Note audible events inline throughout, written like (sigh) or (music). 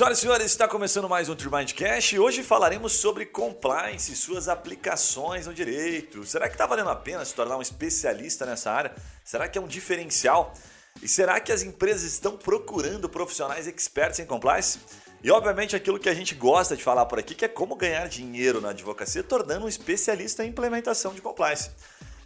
Senhoras e senhores, está começando mais um Turbindcast e hoje falaremos sobre compliance e suas aplicações no direito. Será que está valendo a pena se tornar um especialista nessa área? Será que é um diferencial? E será que as empresas estão procurando profissionais experts em compliance? E obviamente aquilo que a gente gosta de falar por aqui, que é como ganhar dinheiro na advocacia tornando um especialista em implementação de compliance.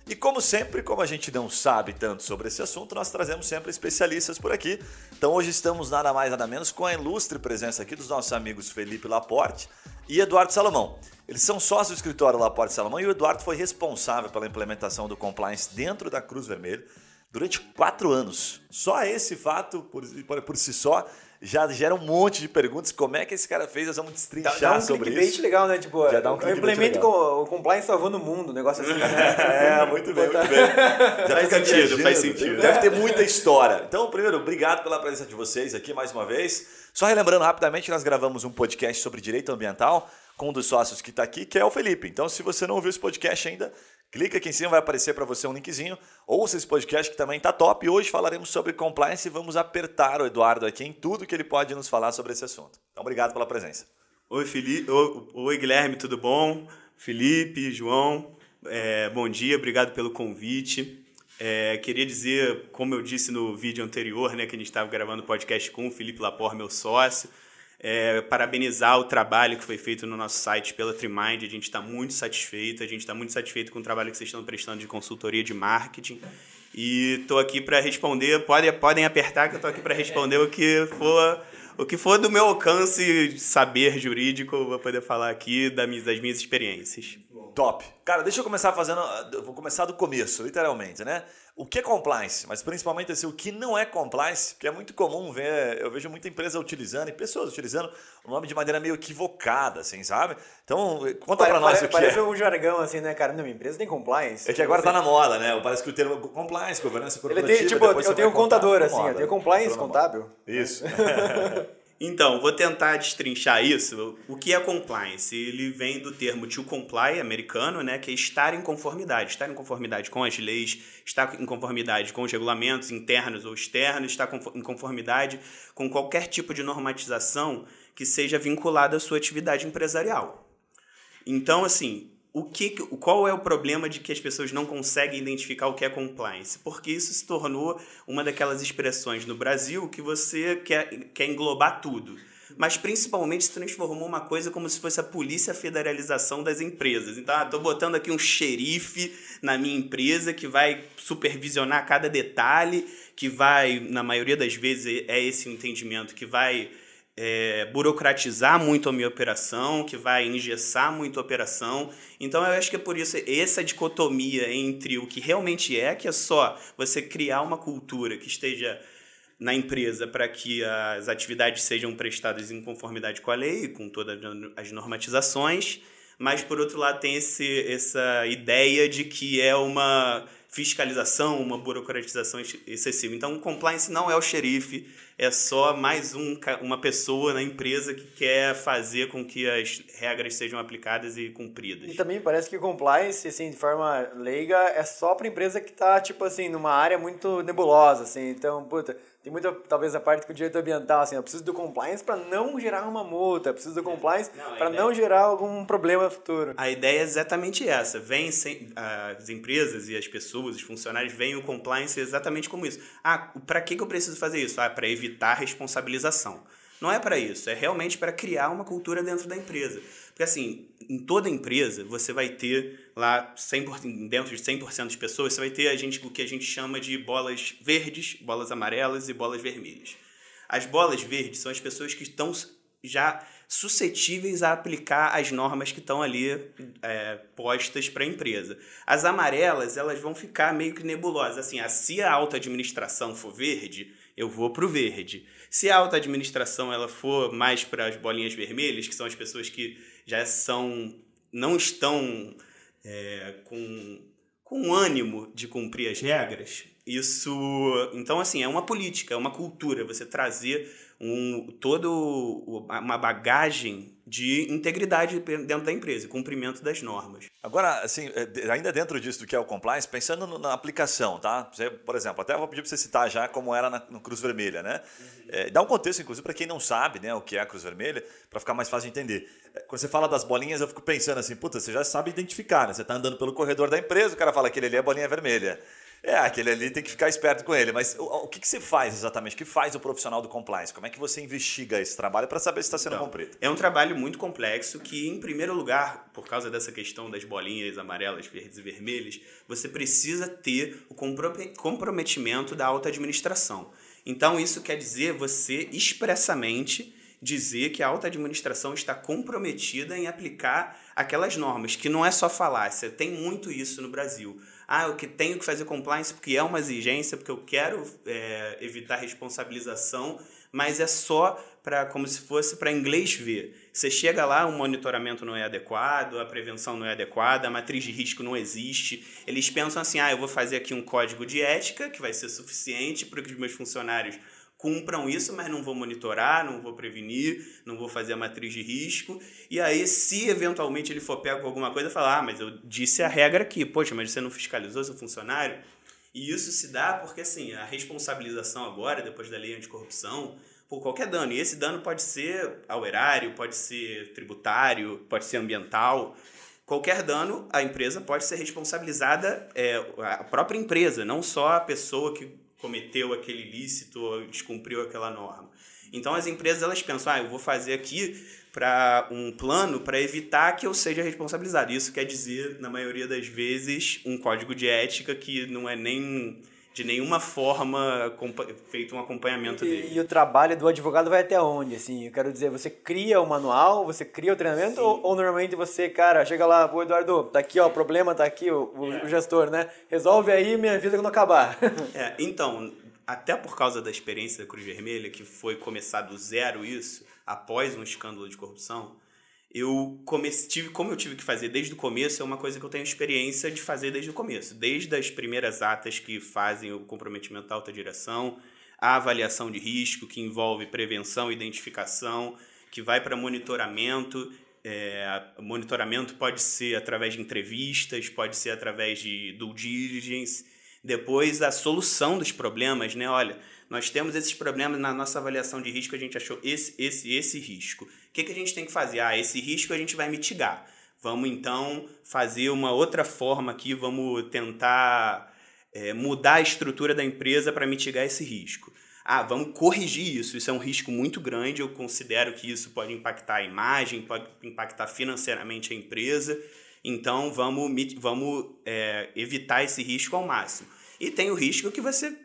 E como sempre, como a gente não sabe tanto sobre esse assunto, nós trazemos sempre especialistas por aqui. Então hoje estamos nada mais nada menos com a ilustre presença aqui dos nossos amigos Felipe Laporte e Eduardo Salomão. Eles são sócios do escritório Laporte Salomão e o Eduardo foi responsável pela implementação do compliance dentro da Cruz Vermelha durante quatro anos. Só esse fato, por, por si só, já gera um monte de perguntas. Como é que esse cara fez? Nós vamos destrinchar dá, dá um sobre isso. legal, né? Tipo, já dá um eu implemento com o compliance salvando o mundo, um negócio assim. Né? (laughs) é, muito bem, muito bem. (laughs) Já faz sentido, faz sentido. Deve ter muita história. Então, primeiro, obrigado pela presença de vocês aqui mais uma vez. Só relembrando rapidamente, nós gravamos um podcast sobre direito ambiental com um dos sócios que está aqui, que é o Felipe. Então, se você não ouviu esse podcast ainda, Clica aqui em cima, vai aparecer para você um linkzinho. Ouça esse podcast que também está top. E hoje falaremos sobre compliance e vamos apertar o Eduardo aqui em tudo que ele pode nos falar sobre esse assunto. Então, obrigado pela presença. Oi, Felipe. Oi, Guilherme, tudo bom? Felipe, João, é, bom dia, obrigado pelo convite. É, queria dizer, como eu disse no vídeo anterior, né, que a gente estava gravando o podcast com o Felipe Lapor, meu sócio, é, parabenizar o trabalho que foi feito no nosso site pela Trimind. A gente está muito satisfeito, a gente está muito satisfeito com o trabalho que vocês estão prestando de consultoria de marketing. E estou aqui para responder, podem, podem apertar que eu estou aqui para responder o que for o que for do meu alcance saber jurídico, eu vou poder falar aqui das minhas experiências. Top. Cara, deixa eu começar fazendo. Vou começar do começo, literalmente, né? O que é compliance? Mas principalmente assim, o que não é compliance, porque é muito comum ver, eu vejo muita empresa utilizando e pessoas utilizando o nome de maneira meio equivocada, assim, sabe? Então, conta para nós o que parece é. um jargão, assim, né, cara? Não, minha empresa tem compliance. É que agora tá na moda, né? Parece que o termo compliance, governança corporativa... Ele tem, tipo, eu tenho um contador, assim, eu tenho compliance contábil. Isso. (laughs) Então, vou tentar destrinchar isso. O que é compliance? Ele vem do termo to comply americano, né, que é estar em conformidade. Estar em conformidade com as leis, estar em conformidade com os regulamentos internos ou externos, estar em conformidade com qualquer tipo de normatização que seja vinculada à sua atividade empresarial. Então, assim, o que, qual é o problema de que as pessoas não conseguem identificar o que é compliance? Porque isso se tornou uma daquelas expressões no Brasil que você quer, quer englobar tudo. Mas principalmente se transformou uma coisa como se fosse a polícia federalização das empresas. Então, estou ah, botando aqui um xerife na minha empresa que vai supervisionar cada detalhe, que vai, na maioria das vezes, é esse o entendimento, que vai é, burocratizar muito a minha operação, que vai engessar muito a operação. Então eu acho que é por isso essa dicotomia entre o que realmente é, que é só você criar uma cultura que esteja na empresa para que as atividades sejam prestadas em conformidade com a lei, com todas as normatizações, mas por outro lado tem esse, essa ideia de que é uma fiscalização, uma burocratização excessiva. Então, o compliance não é o xerife, é só mais um, uma pessoa na empresa que quer fazer com que as regras sejam aplicadas e cumpridas. E também parece que compliance, assim, de forma leiga, é só para empresa que está, tipo assim, numa área muito nebulosa, assim. Então, puta, tem muita, talvez, a parte com o direito ambiental, assim, eu preciso do compliance para não gerar uma multa, eu preciso do compliance para não gerar algum problema futuro. A ideia é exatamente essa. Vem sem, as empresas e as pessoas, os funcionários, veem o compliance exatamente como isso. Ah, para que, que eu preciso fazer isso? Ah, para evitar evitar responsabilização. Não é para isso, é realmente para criar uma cultura dentro da empresa. Porque assim, em toda empresa, você vai ter lá 100%, dentro de 100% de pessoas, você vai ter a gente, o que a gente chama de bolas verdes, bolas amarelas e bolas vermelhas. As bolas verdes são as pessoas que estão já suscetíveis a aplicar as normas que estão ali é, postas para a empresa. As amarelas, elas vão ficar meio que nebulosas. Assim, se a alta administração for verde, eu vou para o verde. Se a alta administração ela for mais para as bolinhas vermelhas, que são as pessoas que já são não estão é, com, com ânimo de cumprir as regras, isso. Então, assim, é uma política, é uma cultura, você trazer um, todo uma bagagem de integridade dentro da empresa, cumprimento das normas. Agora, assim, é, ainda dentro disso do que é o compliance, pensando na aplicação, tá? Você, por exemplo, até vou pedir para você citar já como era na, no Cruz Vermelha, né? Uhum. É, dá um contexto, inclusive, para quem não sabe né, o que é a Cruz Vermelha, para ficar mais fácil de entender. É, quando você fala das bolinhas, eu fico pensando assim, puta, você já sabe identificar, né? Você está andando pelo corredor da empresa, o cara fala que ele ali é bolinha vermelha. É, aquele ali tem que ficar esperto com ele. Mas o, o que, que você faz exatamente? O que faz o profissional do compliance? Como é que você investiga esse trabalho para saber se está sendo então, cumprido? É um trabalho muito complexo que, em primeiro lugar, por causa dessa questão das bolinhas amarelas, verdes e vermelhas, você precisa ter o comprometimento da alta administração. Então, isso quer dizer você expressamente dizer que a alta administração está comprometida em aplicar aquelas normas, que não é só falácia, tem muito isso no Brasil. Ah, eu que tenho que fazer compliance porque é uma exigência, porque eu quero é, evitar responsabilização, mas é só para como se fosse para inglês ver. Você chega lá, o monitoramento não é adequado, a prevenção não é adequada, a matriz de risco não existe. Eles pensam assim: ah, eu vou fazer aqui um código de ética que vai ser suficiente para que os meus funcionários cumpram isso, mas não vou monitorar, não vou prevenir, não vou fazer a matriz de risco. E aí, se eventualmente ele for pego com alguma coisa, falar, ah, mas eu disse a regra aqui, poxa, mas você não fiscalizou seu funcionário? E isso se dá porque, assim, a responsabilização agora, depois da lei anticorrupção, por qualquer dano. E esse dano pode ser ao erário, pode ser tributário, pode ser ambiental. Qualquer dano, a empresa pode ser responsabilizada, é, a própria empresa, não só a pessoa que cometeu aquele ilícito ou descumpriu aquela norma. Então as empresas elas pensam, ah, eu vou fazer aqui para um plano para evitar que eu seja responsabilizado. Isso quer dizer, na maioria das vezes, um código de ética que não é nem de nenhuma forma feito um acompanhamento e, dele. E o trabalho do advogado vai até onde? Assim, eu quero dizer, você cria o manual, você cria o treinamento ou, ou, normalmente você, cara, chega lá, o Eduardo, tá aqui ó, o problema, tá aqui o, o, é. o gestor, né? Resolve aí minha vida quando acabar. (laughs) é, então, até por causa da experiência da Cruz Vermelha, que foi começar do zero isso, após um escândalo de corrupção, eu comece, tive, como eu tive que fazer desde o começo, é uma coisa que eu tenho experiência de fazer desde o começo. Desde as primeiras atas que fazem o comprometimento da alta direção, a avaliação de risco, que envolve prevenção identificação, que vai para monitoramento. É, monitoramento pode ser através de entrevistas, pode ser através de due diligence. Depois, a solução dos problemas, né? Olha, nós temos esses problemas na nossa avaliação de risco, a gente achou esse, esse, esse risco. O que, que a gente tem que fazer? Ah, esse risco a gente vai mitigar. Vamos então fazer uma outra forma aqui, vamos tentar é, mudar a estrutura da empresa para mitigar esse risco. Ah, vamos corrigir isso. Isso é um risco muito grande. Eu considero que isso pode impactar a imagem, pode impactar financeiramente a empresa. Então, vamos, vamos é, evitar esse risco ao máximo. E tem o risco que você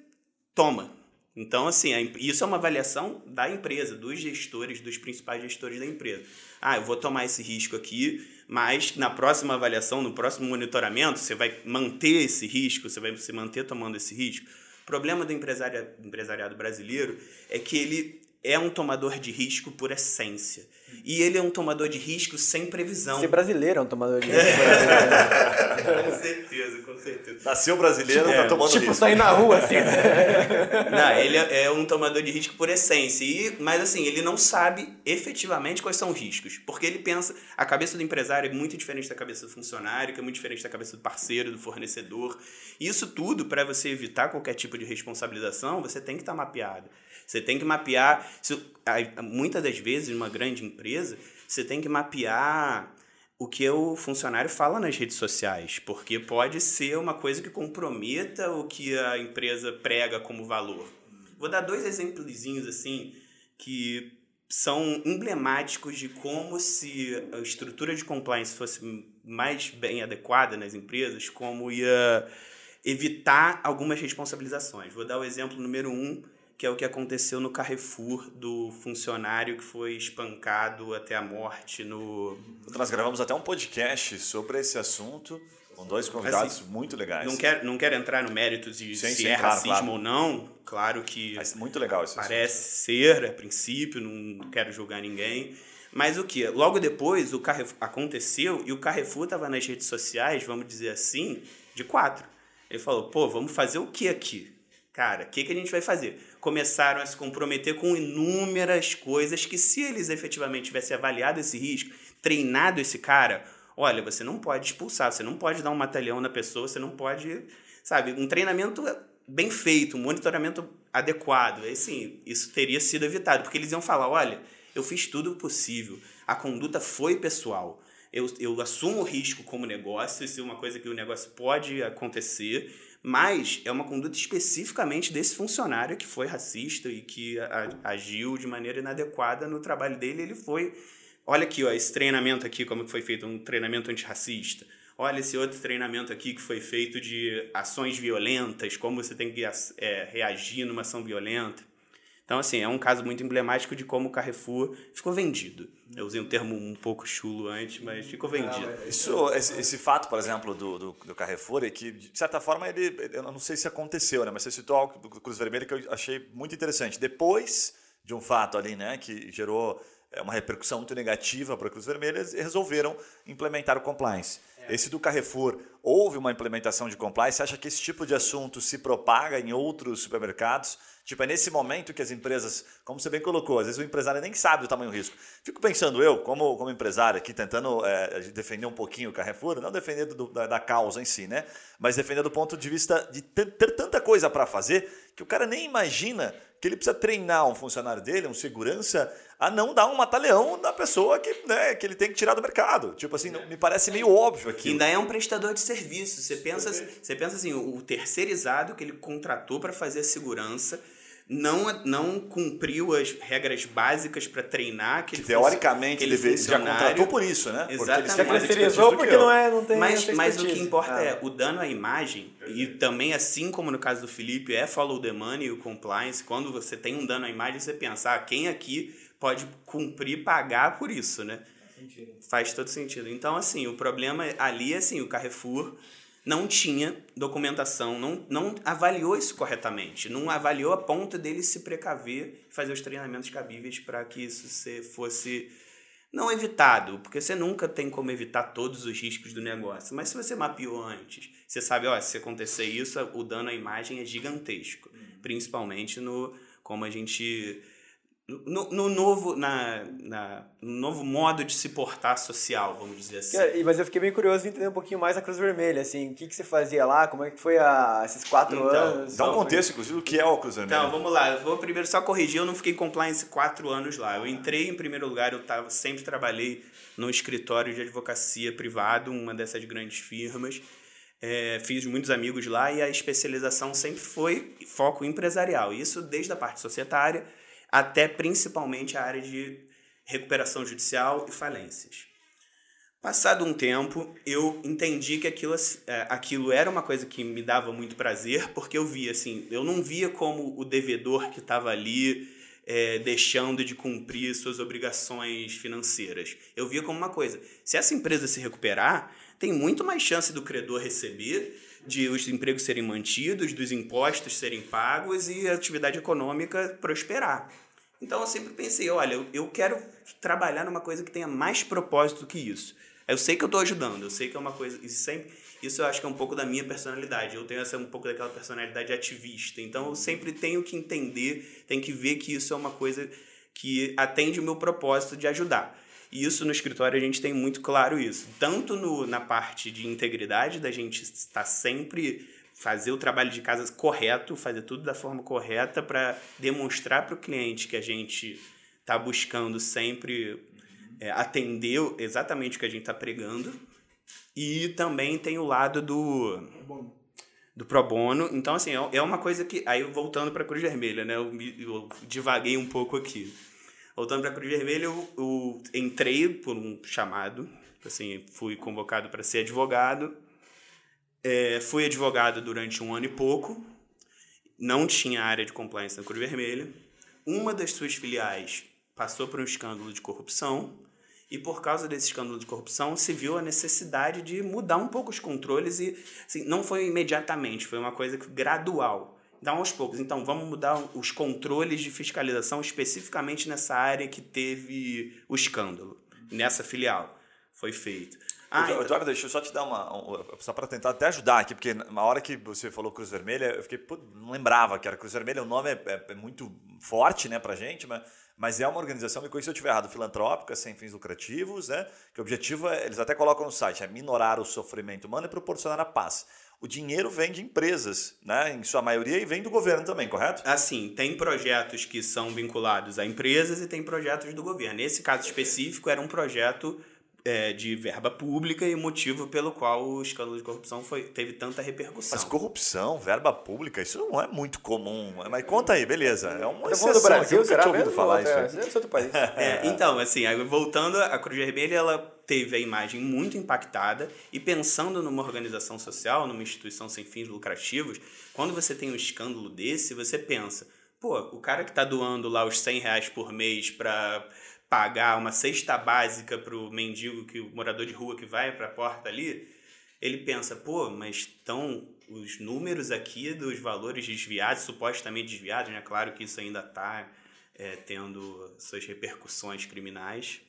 toma. Então, assim, isso é uma avaliação da empresa, dos gestores, dos principais gestores da empresa. Ah, eu vou tomar esse risco aqui, mas na próxima avaliação, no próximo monitoramento, você vai manter esse risco, você vai se manter tomando esse risco. O problema do empresariado, brasileiro é que ele é um tomador de risco por essência. E ele é um tomador de risco sem previsão. Ser brasileiro é um tomador de (laughs) risco. com certeza, com certeza. Nasceu brasileiro, tá é, tá tomando tipo, risco. Tipo, sair na rua assim. (laughs) não, ele é, é um tomador de risco por essência. E, mas assim, ele não sabe efetivamente quais são os riscos. Porque ele pensa, a cabeça do empresário é muito diferente da cabeça do funcionário, que é muito diferente da cabeça do parceiro, do fornecedor. Isso tudo, para você evitar qualquer tipo de responsabilização, você tem que estar tá mapeado. Você tem que mapear. Muitas das vezes, numa grande empresa, você tem que mapear o que o funcionário fala nas redes sociais, porque pode ser uma coisa que comprometa o que a empresa prega como valor. Vou dar dois exemplozinhos assim que são emblemáticos de como se a estrutura de compliance fosse mais bem adequada nas empresas, como ia evitar algumas responsabilizações. Vou dar o exemplo número um, que é o que aconteceu no Carrefour do funcionário que foi espancado até a morte no. Nós gravamos até um podcast sobre esse assunto com dois convidados assim, muito legais. Não quero, não quero entrar no mérito de sim, se sim, é claro, racismo claro. ou não. Claro que. Mas muito legal isso. Parece ser, a princípio, não quero julgar ninguém. Mas o que? Logo depois o Carrefour aconteceu e o Carrefour estava nas redes sociais, vamos dizer assim, de quatro Ele falou, pô, vamos fazer o que aqui? Cara, o que, que a gente vai fazer? Começaram a se comprometer com inúmeras coisas que, se eles efetivamente tivessem avaliado esse risco, treinado esse cara, olha, você não pode expulsar, você não pode dar um matalhão na pessoa, você não pode, sabe, um treinamento bem feito, um monitoramento adequado. Assim, isso teria sido evitado, porque eles iam falar, olha, eu fiz tudo o possível, a conduta foi pessoal. Eu, eu assumo o risco como negócio, isso é uma coisa que o negócio pode acontecer, mas é uma conduta especificamente desse funcionário que foi racista e que agiu de maneira inadequada no trabalho dele. Ele foi. Olha aqui, ó, esse treinamento aqui, como foi feito, um treinamento antirracista. Olha esse outro treinamento aqui que foi feito de ações violentas, como você tem que é, reagir numa ação violenta. Então, assim, é um caso muito emblemático de como o Carrefour ficou vendido. Eu usei um termo um pouco chulo antes, mas ficou vendido. Isso, esse, esse fato, por exemplo, do, do, do, Carrefour, é que, de certa forma, ele, eu não sei se aconteceu, né? mas você citou algo do Cruz Vermelho que eu achei muito interessante. Depois de um fato ali, né, que gerou é, uma repercussão muito negativa para a Cruz Vermelha, eles resolveram implementar o compliance. Esse do Carrefour, houve uma implementação de compliance? Você acha que esse tipo de assunto se propaga em outros supermercados? Tipo, é nesse momento que as empresas, como você bem colocou, às vezes o empresário nem sabe do tamanho do risco. Fico pensando eu, como, como empresário aqui, tentando é, defender um pouquinho o Carrefour, não defender do, da, da, causa em si, né? Mas defender do ponto de vista de ter tanta coisa para fazer que o cara nem imagina que ele precisa treinar um funcionário dele, um segurança, a não dar um mataleão da pessoa que, né, que ele tem que tirar do mercado. Tipo assim, me parece meio óbvio aqui. Ainda é um prestador de serviço. Você pensa, você pensa assim, o terceirizado que ele contratou para fazer a segurança não, não cumpriu as regras básicas para treinar aquele que teoricamente ele deve, já contratou por isso, né? Exatamente. Porque ele terceirizou porque não, é, não tem Mas, mas o que importa ah. é o dano à imagem e também assim como no caso do Felipe é follow the money e o compliance, quando você tem um dano à imagem, você pensar ah, quem aqui pode cumprir pagar por isso, né? Faz, Faz todo sentido. Então, assim, o problema ali é assim, o Carrefour não tinha documentação, não, não avaliou isso corretamente, não avaliou a ponto dele se precaver e fazer os treinamentos cabíveis para que isso se fosse não evitado, porque você nunca tem como evitar todos os riscos do negócio, mas se você mapeou antes, você sabe, ó, se acontecer isso, o dano à imagem é gigantesco, uhum. principalmente no como a gente no, no, novo, na, na, no novo modo de se portar social, vamos dizer assim. mas eu fiquei bem curioso de entender um pouquinho mais a Cruz Vermelha, assim, o que, que você fazia lá, como é que foi a, esses quatro então, anos? Dá um contexto, inclusive, do que é o Cruz Vermelha. Então, vamos lá, eu vou primeiro só corrigir, eu não fiquei compliance quatro anos lá. Eu entrei em primeiro lugar, eu tava, sempre trabalhei no escritório de advocacia privado, uma dessas grandes firmas. É, fiz muitos amigos lá e a especialização sempre foi foco empresarial. Isso desde a parte societária até principalmente a área de recuperação judicial e falências. Passado um tempo, eu entendi que aquilo, é, aquilo era uma coisa que me dava muito prazer, porque eu via assim, eu não via como o devedor que estava ali é, deixando de cumprir suas obrigações financeiras. Eu via como uma coisa: se essa empresa se recuperar, tem muito mais chance do credor receber, de os empregos serem mantidos, dos impostos serem pagos e a atividade econômica prosperar. Então eu sempre pensei, olha, eu quero trabalhar numa coisa que tenha mais propósito que isso. Eu sei que eu estou ajudando, eu sei que é uma coisa. Isso, sempre, isso eu acho que é um pouco da minha personalidade. Eu tenho essa, um pouco daquela personalidade ativista. Então eu sempre tenho que entender, tenho que ver que isso é uma coisa que atende o meu propósito de ajudar. E isso no escritório a gente tem muito claro isso. Tanto no, na parte de integridade, da gente estar sempre fazer o trabalho de casa correto, fazer tudo da forma correta para demonstrar para o cliente que a gente está buscando sempre é, atender exatamente o que a gente está pregando. E também tem o lado do do pro bono. Então, assim, é, é uma coisa que. Aí, voltando para a Cruz Vermelha, né? Eu, eu divaguei um pouco aqui. Voltando para a Cruz Vermelha, eu, eu, entrei por um chamado, assim, fui convocado para ser advogado. É, fui advogado durante um ano e pouco, não tinha área de compliance na Cruz Vermelha. Uma das suas filiais passou por um escândalo de corrupção e por causa desse escândalo de corrupção se viu a necessidade de mudar um pouco os controles e assim, não foi imediatamente, foi uma coisa gradual. Então, aos poucos. Então, vamos mudar os controles de fiscalização especificamente nessa área que teve o escândalo, nessa filial. foi feito. Ah, então... Eduardo, deixa eu só te dar uma. Um, só para tentar até ajudar aqui, porque na hora que você falou Cruz Vermelha, eu fiquei. Pô, não lembrava que era Cruz Vermelha, o nome é, é, é muito forte né, para gente, mas, mas é uma organização, me conheci se eu estiver errado, filantrópica, sem fins lucrativos, né? Que o objetivo é, eles até colocam no site, é minorar o sofrimento humano e proporcionar a paz. O dinheiro vem de empresas, né? Em sua maioria, e vem do governo também, correto? Assim, tem projetos que são vinculados a empresas e tem projetos do governo. Nesse caso específico, era um projeto é, de verba pública e o motivo pelo qual o escândalo de corrupção foi, teve tanta repercussão. Mas corrupção, verba pública, isso não é muito comum. Mas conta aí, beleza. É uma exceção do Brasil, será tinha ouvido falar isso. É, outro país. É, então, assim, voltando, a Cruz Vermelha, ela teve a imagem muito impactada e pensando numa organização social, numa instituição sem fins lucrativos, quando você tem um escândalo desse, você pensa, pô, o cara que está doando lá os 100 reais por mês para pagar uma cesta básica para o mendigo, que o morador de rua que vai para a porta ali, ele pensa, pô, mas estão os números aqui dos valores desviados, supostamente desviados, né? Claro que isso ainda está é, tendo suas repercussões criminais.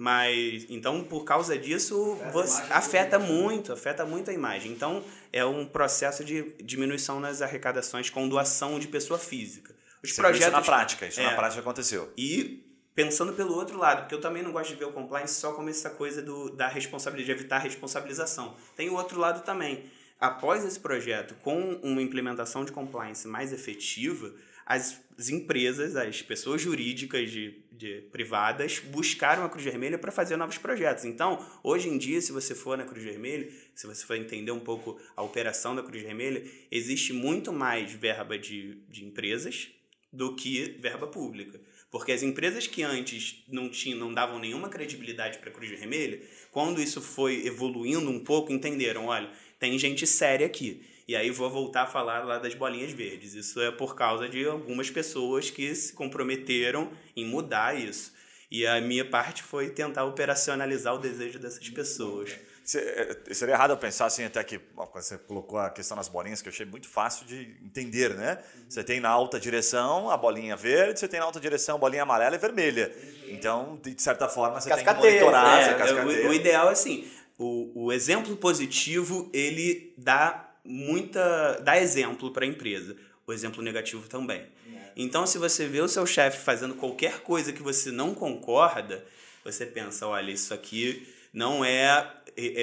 Mas, então, por causa disso, afeta, você, afeta muito, afeta muito a imagem. Então, é um processo de diminuição nas arrecadações com doação de pessoa física. Os você projetos na prática, isso é, na prática aconteceu. E pensando pelo outro lado, porque eu também não gosto de ver o compliance só como essa coisa do, da responsabilidade, de evitar a responsabilização. Tem o outro lado também. Após esse projeto, com uma implementação de compliance mais efetiva, as, as empresas, as pessoas jurídicas de, de, privadas buscaram a Cruz Vermelha para fazer novos projetos. Então, hoje em dia, se você for na Cruz Vermelha, se você for entender um pouco a operação da Cruz Vermelha, existe muito mais verba de, de empresas do que verba pública. Porque as empresas que antes não tinham, não davam nenhuma credibilidade para a Cruz Vermelha, quando isso foi evoluindo um pouco, entenderam, olha, tem gente séria aqui. E aí vou voltar a falar lá das bolinhas verdes. Isso é por causa de algumas pessoas que se comprometeram em mudar isso. E a minha parte foi tentar operacionalizar o desejo dessas pessoas. É, seria errado eu pensar assim, até que você colocou a questão das bolinhas, que eu achei muito fácil de entender, né? Uhum. Você tem na alta direção a bolinha verde, você tem na alta direção a bolinha amarela e vermelha. Então, de certa forma, você tem que monitorar é, essa o, o ideal é assim, o, o exemplo positivo, ele dá muita... dá exemplo para a empresa. O exemplo negativo também. É. Então, se você vê o seu chefe fazendo qualquer coisa que você não concorda, você pensa, olha, isso aqui não é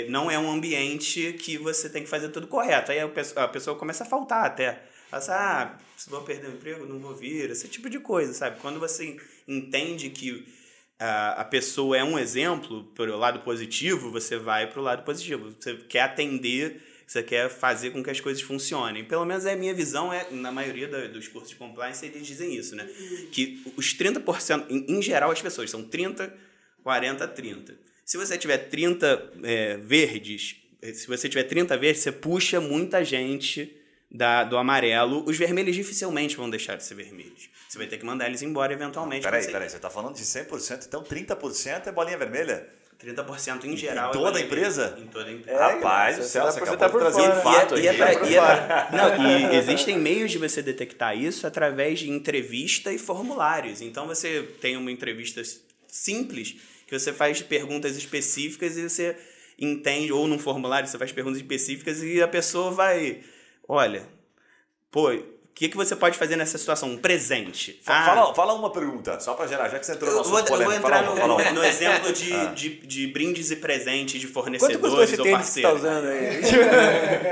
não é um ambiente que você tem que fazer tudo correto. Aí a pessoa começa a faltar até. Assim, ah, se vou perder o emprego, não vou vir, esse tipo de coisa, sabe? Quando você entende que a, a pessoa é um exemplo pelo lado positivo, você vai para o lado positivo. Você quer atender, você quer fazer com que as coisas funcionem. Pelo menos é a minha visão, é na maioria da, dos cursos de compliance eles dizem isso, né? Que os 30%, em, em geral as pessoas são 30, 40, 30 se você tiver 30 é, verdes, eh, se você tiver 30 verdes, você puxa muita gente da, do amarelo. Os vermelhos dificilmente vão deixar de ser vermelhos. Você vai ter que mandar eles embora eventualmente. Peraí, você... peraí, você está falando de 100%, então 30% é bolinha vermelha? 30% em geral. Em toda a empresa? Em toda a empresa. É, Rapaz, o céu, você acabou tá de trazer um fato e, é, e, é pra, e, (laughs) é, não, e (laughs) existem meios de você detectar isso através de entrevista e formulários. Então você tem uma entrevista simples que você faz perguntas específicas e você entende, ou num formulário você faz perguntas específicas e a pessoa vai, olha, pô, que, que você pode fazer nessa situação? Um presente. Fala, ah, fala uma pergunta, só para gerar, já que você entrou no assunto vou, polêmico. Vou entrar no, no, exemplo de, ah. de, de, brindes e presentes de fornecedores Quanto custou esse ou parceiros. Que você tá usando aí?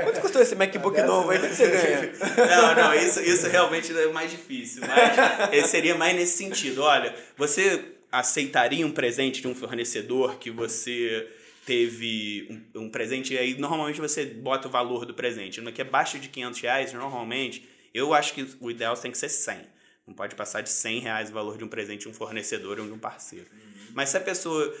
(laughs) Quanto custou esse MacBook novo aí? Quanto você ganha? Não, não, isso, isso realmente é mais difícil. Mas seria mais nesse sentido. Olha, você aceitaria um presente de um fornecedor que você teve um, um presente, e aí normalmente você bota o valor do presente. Que é baixo de 500 reais, normalmente, eu acho que o ideal tem que ser 100. Não pode passar de 100 reais o valor de um presente de um fornecedor ou de um parceiro. Uhum. Mas se a pessoa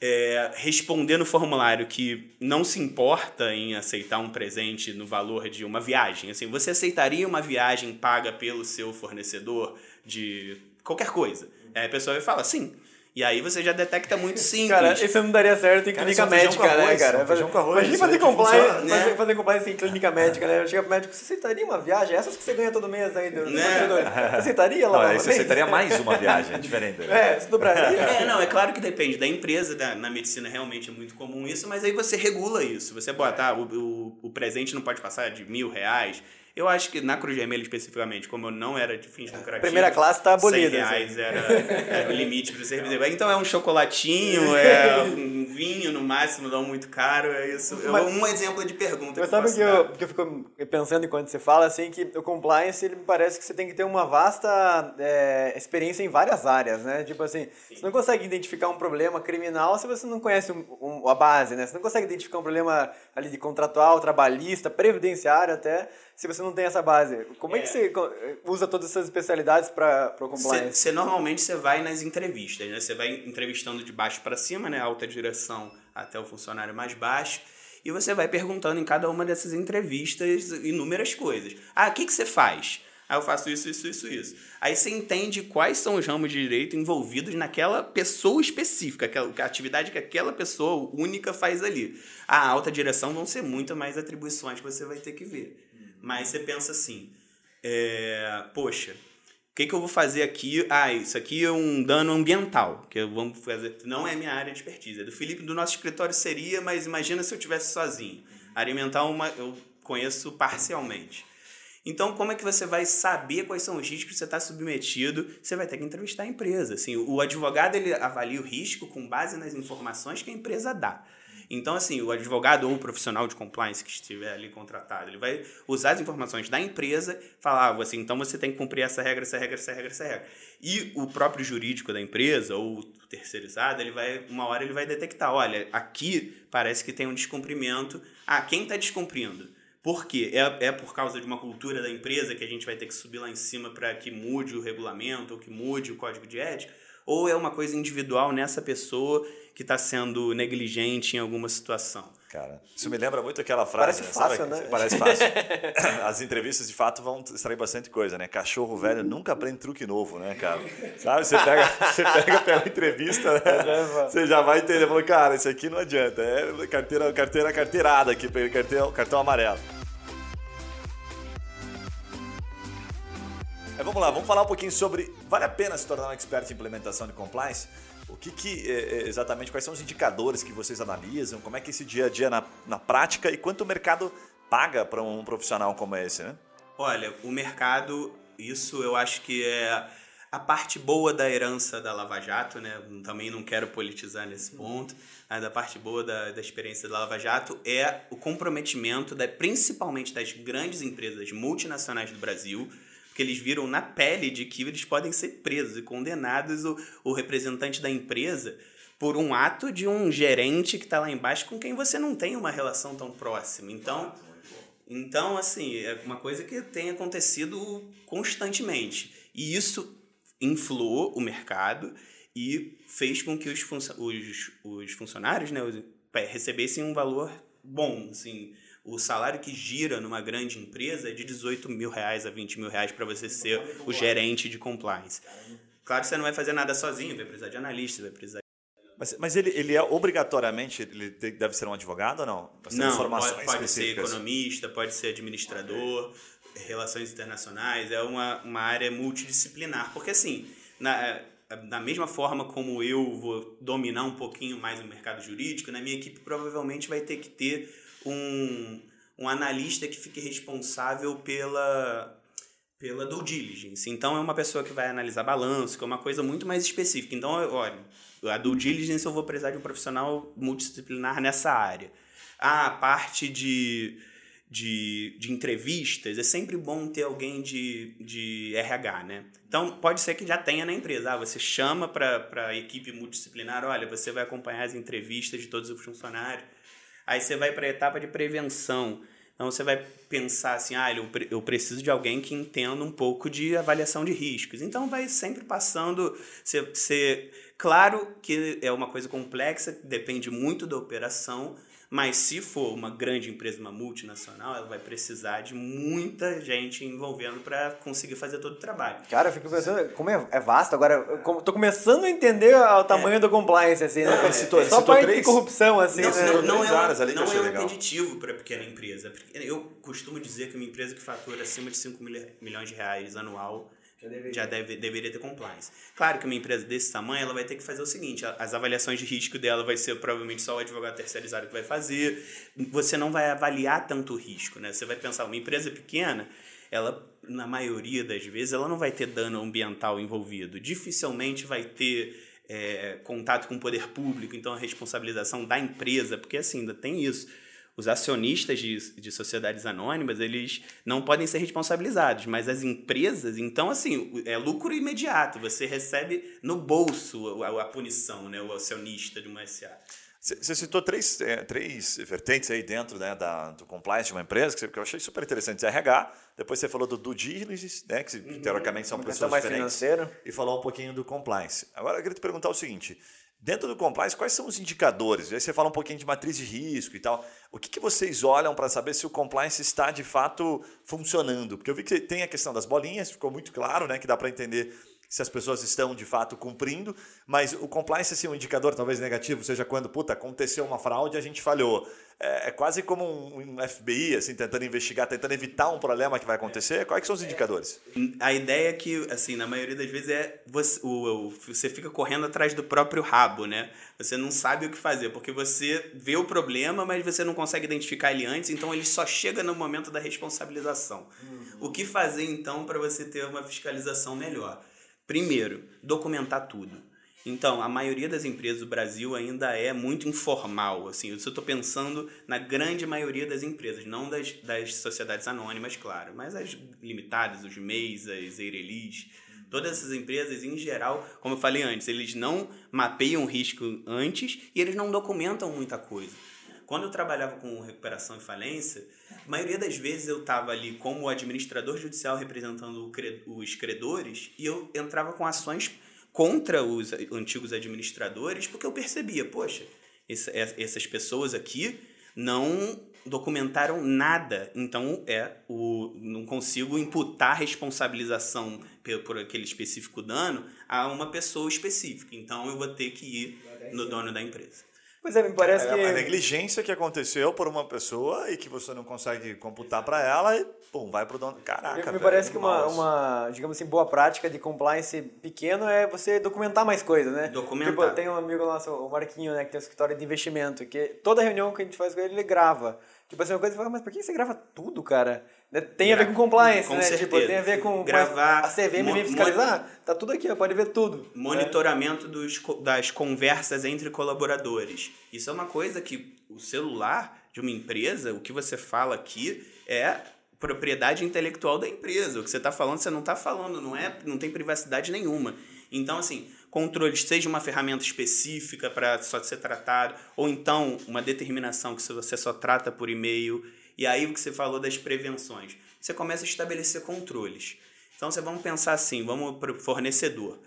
é, responder no formulário que não se importa em aceitar um presente no valor de uma viagem, assim, você aceitaria uma viagem paga pelo seu fornecedor de qualquer coisa? Aí a pessoa vai falar, sim. E aí você já detecta muito simples. Cara, isso não daria certo em Cara, clínica é médica, né, arroz, cara? é um feijão com arroz, Imagina fazer compliance, né? fazer, fazer compliance em clínica médica, né? Chega pro médico, você aceitaria uma viagem? Essas que você ganha todo mês do Né? Você (laughs) aceitaria lá? Não, uma você aceitaria mais uma viagem, é diferente. né? (laughs) É, você dobraria? (laughs) É, não, é claro que depende da empresa, da- na medicina realmente é muito comum isso, mas aí você regula isso. Você bota, ah, o, o, o presente não pode passar de mil reais. Eu acho que na Cruz Vermelha especificamente, como eu não era de fins lucrativos... Primeira classe tá abolida, 100 reais era, (laughs) era o limite para você reservar. Então é um chocolatinho, (laughs) é um vinho no máximo, não muito caro, é isso. Mas- um exemplo de pergunta Mas que sabe que eu, que eu fico pensando enquanto você fala, assim, que o compliance, ele me parece que você tem que ter uma vasta é, experiência em várias áreas, né? Tipo assim, você não consegue identificar um problema criminal se você não conhece um- um- a base, né? Você não consegue identificar um problema ali de contratual, trabalhista, previdenciário até, se você não tem essa base. Como é, que É. você co- usa todas essas especialidades para o compliance? Você normalmente você vai nas entrevistas, né? Você vai entrevistando de baixo para cima, né? Alta direção até o funcionário mais baixo. E você vai perguntando em cada uma dessas entrevistas inúmeras coisas. Ah, o que, que você faz? Ah, eu faço isso, isso, isso, isso. Aí você entende quais são os ramos de direito envolvidos naquela pessoa específica, aquela a atividade que aquela pessoa única faz ali. A alta direção vão ser muito mais atribuições que você vai ter que ver. Mas você pensa assim, é, poxa, o que, que eu vou fazer aqui? Ah, isso aqui é um dano ambiental, que vamos fazer. Não é minha área de expertise. É do Felipe, do nosso escritório seria, mas imagina se eu tivesse sozinho. Alimentar uma, eu conheço parcialmente. Então, como é que você vai saber quais são os riscos que você está submetido? Você vai ter que entrevistar a empresa. Assim, o advogado ele avalia o risco com base nas informações que a empresa dá. Então, assim, o advogado ou o profissional de compliance que estiver ali contratado, ele vai usar as informações da empresa, falar, ah, assim, então você tem que cumprir essa regra, essa regra, essa regra, essa regra. E o próprio jurídico da empresa ou o terceirizado, ele vai, uma hora ele vai detectar, olha, aqui parece que tem um descumprimento. Ah, quem está descumprindo? Por quê? É, é por causa de uma cultura da empresa que a gente vai ter que subir lá em cima para que mude o regulamento ou que mude o código de ética? Ou é uma coisa individual nessa pessoa que está sendo negligente em alguma situação? Cara, isso me lembra muito aquela frase. Parece sabe? fácil, né? Parece fácil. (laughs) As entrevistas, de fato, vão extrair bastante coisa, né? Cachorro velho nunca aprende truque novo, né, cara? Sabe? Você pega, (laughs) você pega pela entrevista, né? Você já vai entender. Falou, cara, isso aqui não adianta. É carteira, carteira carteirada aqui, cartão, cartão amarelo. Mas vamos lá, vamos falar um pouquinho sobre. Vale a pena se tornar um expert em implementação de compliance? O que, que é, é, exatamente, quais são os indicadores que vocês analisam? Como é que esse dia a dia na, na prática e quanto o mercado paga para um profissional como esse, né? Olha, o mercado, isso eu acho que é a parte boa da herança da Lava Jato, né? Também não quero politizar nesse ponto, mas a parte boa da, da experiência da Lava Jato é o comprometimento, da, principalmente das grandes empresas multinacionais do Brasil, porque eles viram na pele de que eles podem ser presos e condenados o, o representante da empresa por um ato de um gerente que está lá embaixo com quem você não tem uma relação tão próxima. Então, então assim, é uma coisa que tem acontecido constantemente. E isso influou o mercado e fez com que os, os, os funcionários né, os, recebessem um valor bom, assim, o salário que gira numa grande empresa é de 18 mil reais a 20 mil reais para você ser o gerente de compliance. Claro que você não vai fazer nada sozinho, vai precisar de analista, vai precisar. Mas, mas ele, ele é obrigatoriamente, ele deve ser um advogado ou não? Não, pode, pode ser economista, pode ser administrador, relações internacionais, é uma, uma área multidisciplinar. Porque assim, na, da mesma forma como eu vou dominar um pouquinho mais o mercado jurídico, na minha equipe provavelmente vai ter que ter um, um analista que fique responsável pela, pela due diligence. Então, é uma pessoa que vai analisar balanço, que é uma coisa muito mais específica. Então, olha, a due diligence eu vou precisar de um profissional multidisciplinar nessa área. A parte de, de, de entrevistas, é sempre bom ter alguém de, de RH, né? Então, pode ser que já tenha na empresa. Ah, você chama para a equipe multidisciplinar, olha, você vai acompanhar as entrevistas de todos os funcionários. Aí você vai para a etapa de prevenção. Então você vai pensar assim, ah, eu, eu preciso de alguém que entenda um pouco de avaliação de riscos. Então vai sempre passando, ser, claro que é uma coisa complexa, depende muito da operação, Mas se for uma grande empresa, uma multinacional, ela vai precisar de muita gente envolvendo para conseguir fazer todo o trabalho. Cara, eu fico pensando, como é, é vasto. Agora, eu tô começando a entender o tamanho é. do compliance, assim, né? É, citou, é, só parte três, de corrupção, assim, não, né? Não, não, é, ali não é um impeditivo para pequena empresa. Eu costumo dizer que uma empresa que fatura acima de 5 milhões de reais anual já, deveria. já deve, deveria ter compliance. Claro que uma empresa desse tamanho ela vai ter que fazer o seguinte: as avaliações de risco dela vai ser provavelmente só o advogado terceirizado que vai fazer. Você não vai avaliar tanto o risco, né? Você vai pensar, uma empresa pequena, ela na maioria das vezes ela não vai ter dano ambiental envolvido. Dificilmente vai ter é, contato com o poder público, então a responsabilização da empresa, porque assim, ainda tem isso os acionistas de, de sociedades anônimas, eles não podem ser responsabilizados, mas as empresas, então, assim, é lucro imediato, você recebe no bolso a, a punição, né, o acionista de uma SA. Você citou três, é, três vertentes aí dentro né, da, do compliance de uma empresa, que eu achei super interessante. RH, depois você falou do due diligence, né, que uhum. teoricamente são pessoas mais diferentes. Financeiro. E falou um pouquinho do compliance. Agora eu queria te perguntar o seguinte: Dentro do compliance, quais são os indicadores? Aí você fala um pouquinho de matriz de risco e tal. O que, que vocês olham para saber se o compliance está de fato funcionando? Porque eu vi que tem a questão das bolinhas, ficou muito claro, né? Que dá para entender se as pessoas estão de fato cumprindo, mas o compliance, assim, um indicador talvez negativo, seja quando, puta, aconteceu uma fraude a gente falhou. É, é, quase como um, um, FBI, assim, tentando investigar, tentando evitar um problema que vai acontecer. Quais são os indicadores? A ideia é que, assim, na maioria das vezes é você, o, o, você fica correndo atrás do próprio rabo, né? Você não sabe o que fazer, porque você vê o problema, mas você não consegue identificar ele antes, então ele só chega no momento da responsabilização. Uhum. O que fazer, então, para você ter uma fiscalização melhor? Primeiro, documentar tudo. Então, a maioria das empresas do Brasil ainda é muito informal. Assim, eu estou pensando na grande maioria das empresas, não das, das sociedades anônimas, claro, mas as limitadas, os MEIs, as Eirelis, todas essas empresas, em geral, como eu falei antes, eles não mapeiam risco antes e eles não documentam muita coisa. Quando eu trabalhava com recuperação e falência, a maioria das vezes eu estava ali como administrador judicial representando os credores e eu entrava com ações contra os antigos administradores porque eu percebia, poxa, essas pessoas aqui não documentaram nada, então é o não consigo imputar responsabilização por aquele específico dano a uma pessoa específica. Então eu vou ter que ir no dono da empresa. Pois é, me parece é que. A negligência que aconteceu por uma pessoa e que você não consegue computar para ela e, pum, vai pro dono. Caraca, Me velho, parece que uma, uma, digamos assim, boa prática de compliance pequeno é você documentar mais coisas, né? Documentar. Tipo, tem um amigo nosso, o Marquinho, né, que tem um escritório de investimento, que toda reunião que a gente faz com ele, ele grava. Tipo assim, uma coisa, fala, mas por que você grava tudo, cara? Né, tem a ver com compliance, com né? Certeza. Tipo, tem a ver com gravar a CVM vem fiscalizar. Tá tudo aqui, pode ver tudo. Monitoramento né? dos, das conversas entre colaboradores. Isso é uma coisa que o celular de uma empresa, o que você fala aqui é propriedade intelectual da empresa. O que você está falando, você não está falando, não é, não tem privacidade nenhuma. Então, assim, controles, seja uma ferramenta específica para só ser tratado, ou então uma determinação que você só trata por e-mail. E aí o que você falou das prevenções. Você começa a estabelecer controles. Então, você vamos pensar assim, vamos para o fornecedor.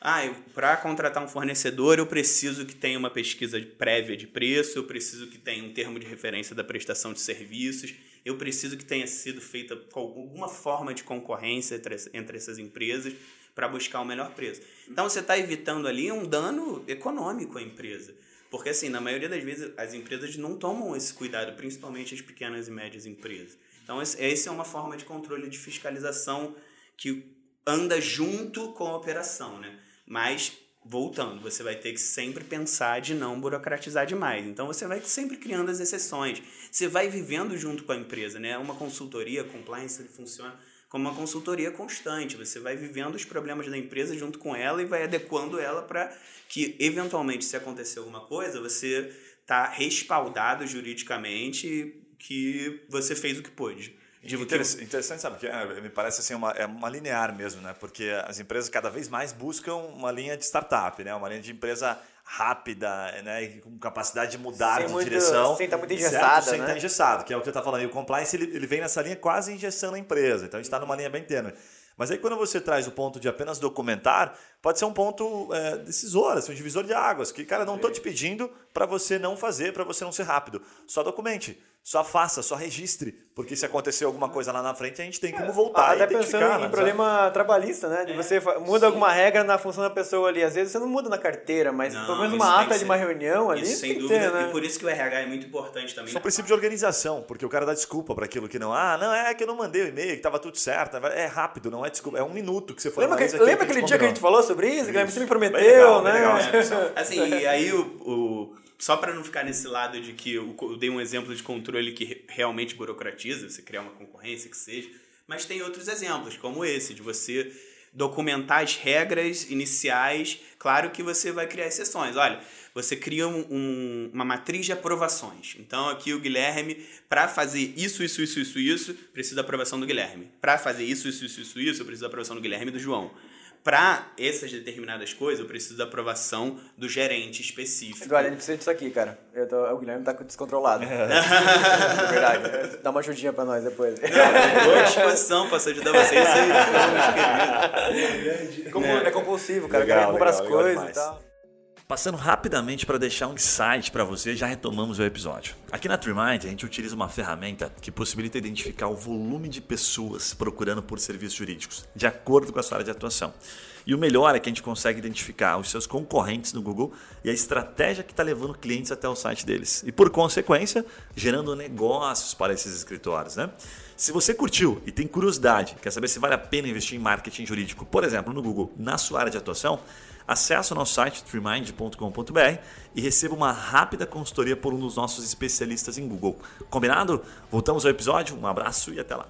Ah, para contratar um fornecedor eu preciso que tenha uma pesquisa prévia de preço, eu preciso que tenha um termo de referência da prestação de serviços, eu preciso que tenha sido feita alguma forma de concorrência entre, entre essas empresas para buscar o melhor preço. Então você está evitando ali um dano econômico à empresa. Porque, assim, na maioria das vezes as empresas não tomam esse cuidado, principalmente as pequenas e médias empresas. Então, essa é uma forma de controle de fiscalização que anda junto com a operação, né? Mas, voltando, você vai ter que sempre pensar de não burocratizar demais. Então, você vai sempre criando as exceções. Você vai vivendo junto com a empresa, né? Uma consultoria, compliance, ele funciona como uma consultoria constante. Você vai vivendo os problemas da empresa junto com ela e vai adequando ela para que, eventualmente, se acontecer alguma coisa, você está respaldado juridicamente que você fez o que pôde. Interessante, interessante, sabe? Que é, me parece assim uma, é uma linear mesmo, né? Porque as empresas cada vez mais buscam uma linha de startup, né? Uma linha de empresa rápida, né, com capacidade de mudar sem de muito, direção. Sem estar tá muito engessado, Sem né? estar engessado, que é o que você está falando. E o compliance, ele, ele vem nessa linha quase engessando a empresa. Então, a gente está numa linha bem tênue. Mas aí quando você traz o ponto de apenas documentar, pode ser um ponto é, decisor, assim, um divisor de águas, que, cara, não estou te pedindo para você não fazer, para você não ser rápido. Só documente só faça, só registre, porque se acontecer alguma coisa lá na frente, a gente tem como é, voltar Até e pensando em né, problema trabalhista, né? De é, você muda sim. alguma regra na função da pessoa ali. Às vezes você não muda na carteira, mas não, pelo menos uma ata de uma reunião ali. Isso, sem dúvida. Ter, né? E por isso que o RH é muito importante também. São princípio de organização, porque o cara dá desculpa para aquilo que não. Ah, não, é que eu não mandei o e-mail, que estava tudo certo. É rápido, não é desculpa. É um minuto que você foi Lembra, que, lembra aquele dia que a gente falou sobre isso? Guilherme, você me prometeu, legal, né? Legal, é, assim, e aí o, o só para não ficar nesse lado de que eu, dei um exemplo de controle que realmente burocratiza, você criar uma concorrência que seja, mas tem outros exemplos, como esse, de você documentar as regras iniciais. Claro que você vai criar exceções. Olha, você cria um, um, uma matriz de aprovações. Então, aqui o Guilherme, para fazer isso, isso, isso, isso, isso, precisa da aprovação do Guilherme. Para fazer isso, isso, isso, isso, isso, eu preciso da aprovação do Guilherme e do João para essas determinadas coisas, eu preciso da aprovação do gerente específico. Agora, ele precisa disso aqui, cara. Tô, o Guilherme tá descontrolado. é verdade. Dá uma ajudinha pra nós depois. Estou à disposição para ajudar vocês. é, é compulsivo, cara. Legal, quer comprar as coisas e tal. Passando rapidamente para deixar um insight para você, já retomamos o episódio. Aqui na TreeMind, a gente utiliza uma ferramenta que possibilita identificar o volume de pessoas procurando por serviços jurídicos, de acordo com a sua área de atuação. E o melhor é que a gente consegue identificar os seus concorrentes no Google e a estratégia que está levando clientes até o site deles. E por consequência, gerando negócios para esses escritórios. Né? Se você curtiu e tem curiosidade, quer saber se vale a pena investir em marketing jurídico, por exemplo, no Google, na sua área de atuação, Acesse o nosso site treemind.com.br e receba uma rápida consultoria por um dos nossos especialistas em Google. Combinado? Voltamos ao episódio, um abraço e até lá.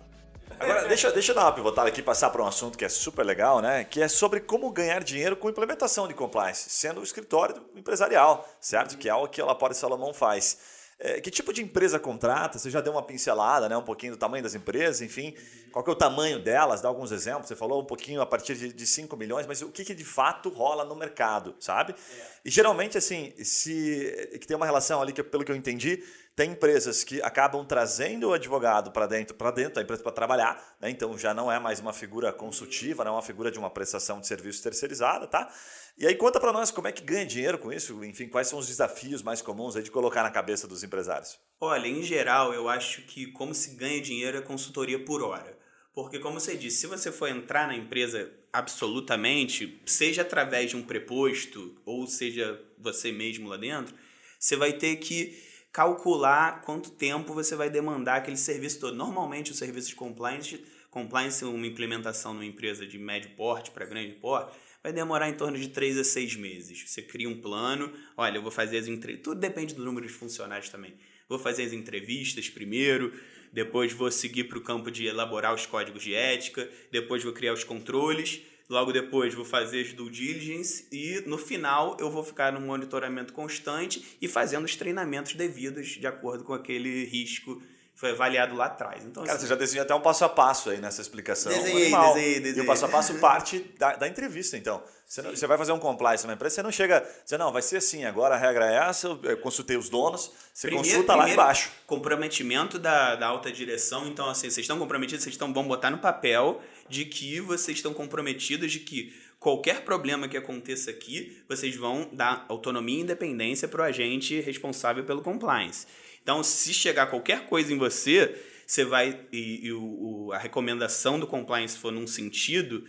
Agora, deixa, deixa eu dar uma pivotada aqui e passar para um assunto que é super legal, né? Que é sobre como ganhar dinheiro com implementação de compliance, sendo o escritório empresarial, certo? Que é algo que a Lapore Salomão faz. É, que tipo de empresa contrata? Você já deu uma pincelada, né? Um pouquinho do tamanho das empresas, enfim. Qual que é o tamanho delas? Dá alguns exemplos. Você falou um pouquinho a partir de, de 5 milhões, mas o que, que de fato rola no mercado, sabe? É. E geralmente, assim, se que tem uma relação ali, que pelo que eu entendi, tem empresas que acabam trazendo o advogado para dentro, para dentro da empresa para trabalhar, né? então já não é mais uma figura consultiva, não é uma figura de uma prestação de serviço terceirizada, tá? E aí conta para nós como é que ganha dinheiro com isso, enfim, quais são os desafios mais comuns aí de colocar na cabeça dos empresários? Olha, em geral, eu acho que como se ganha dinheiro é consultoria por hora. Porque, como você disse, se você for entrar na empresa absolutamente, seja através de um preposto ou seja você mesmo lá dentro, você vai ter que calcular quanto tempo você vai demandar aquele serviço todo. Normalmente, o serviço de compliance, compliance uma implementação numa empresa de médio porte para grande porte, vai demorar em torno de 3 a 6 meses. Você cria um plano, olha, eu vou fazer as entrevistas, tudo depende do número de funcionários também. Vou fazer as entrevistas primeiro, depois vou seguir para o campo de elaborar os códigos de ética, depois vou criar os controles, logo depois vou fazer as due diligence e no final eu vou ficar no monitoramento constante e fazendo os treinamentos devidos de acordo com aquele risco foi avaliado lá atrás. Então, Cara, assim, você já desenhou até um passo a passo aí nessa explicação. Desenhei, desenhei, desenhei. E o passo a passo (laughs) parte da, da entrevista, então. Você, não, você, vai fazer um compliance numa empresa, você não chega dizer, não, vai ser assim, agora a regra é essa, eu consultei os donos, você primeiro, consulta lá embaixo. Comprometimento da, da alta direção, então assim, vocês estão comprometidos, vocês estão, vão botar no papel de que vocês estão comprometidos de que qualquer problema que aconteça aqui, vocês vão dar autonomia e independência para o agente responsável pelo compliance. Então, se chegar qualquer coisa em você, você vai. E, e o, a recomendação do compliance for num sentido,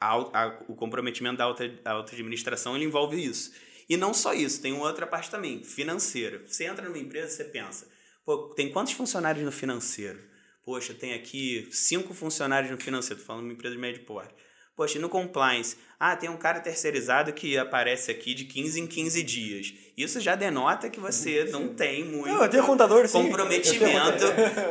a, a, o comprometimento da alta, alta administração ele envolve isso. E não só isso, tem outra parte também, financeira. Você entra numa empresa, você pensa, pô, tem quantos funcionários no financeiro? Poxa, tem aqui cinco funcionários no financeiro, estou falando de uma empresa de médio porte. Poxa, no compliance? Ah, tem um cara terceirizado que aparece aqui de 15 em 15 dias. Isso já denota que você não tem muito não, eu tenho contador, comprometimento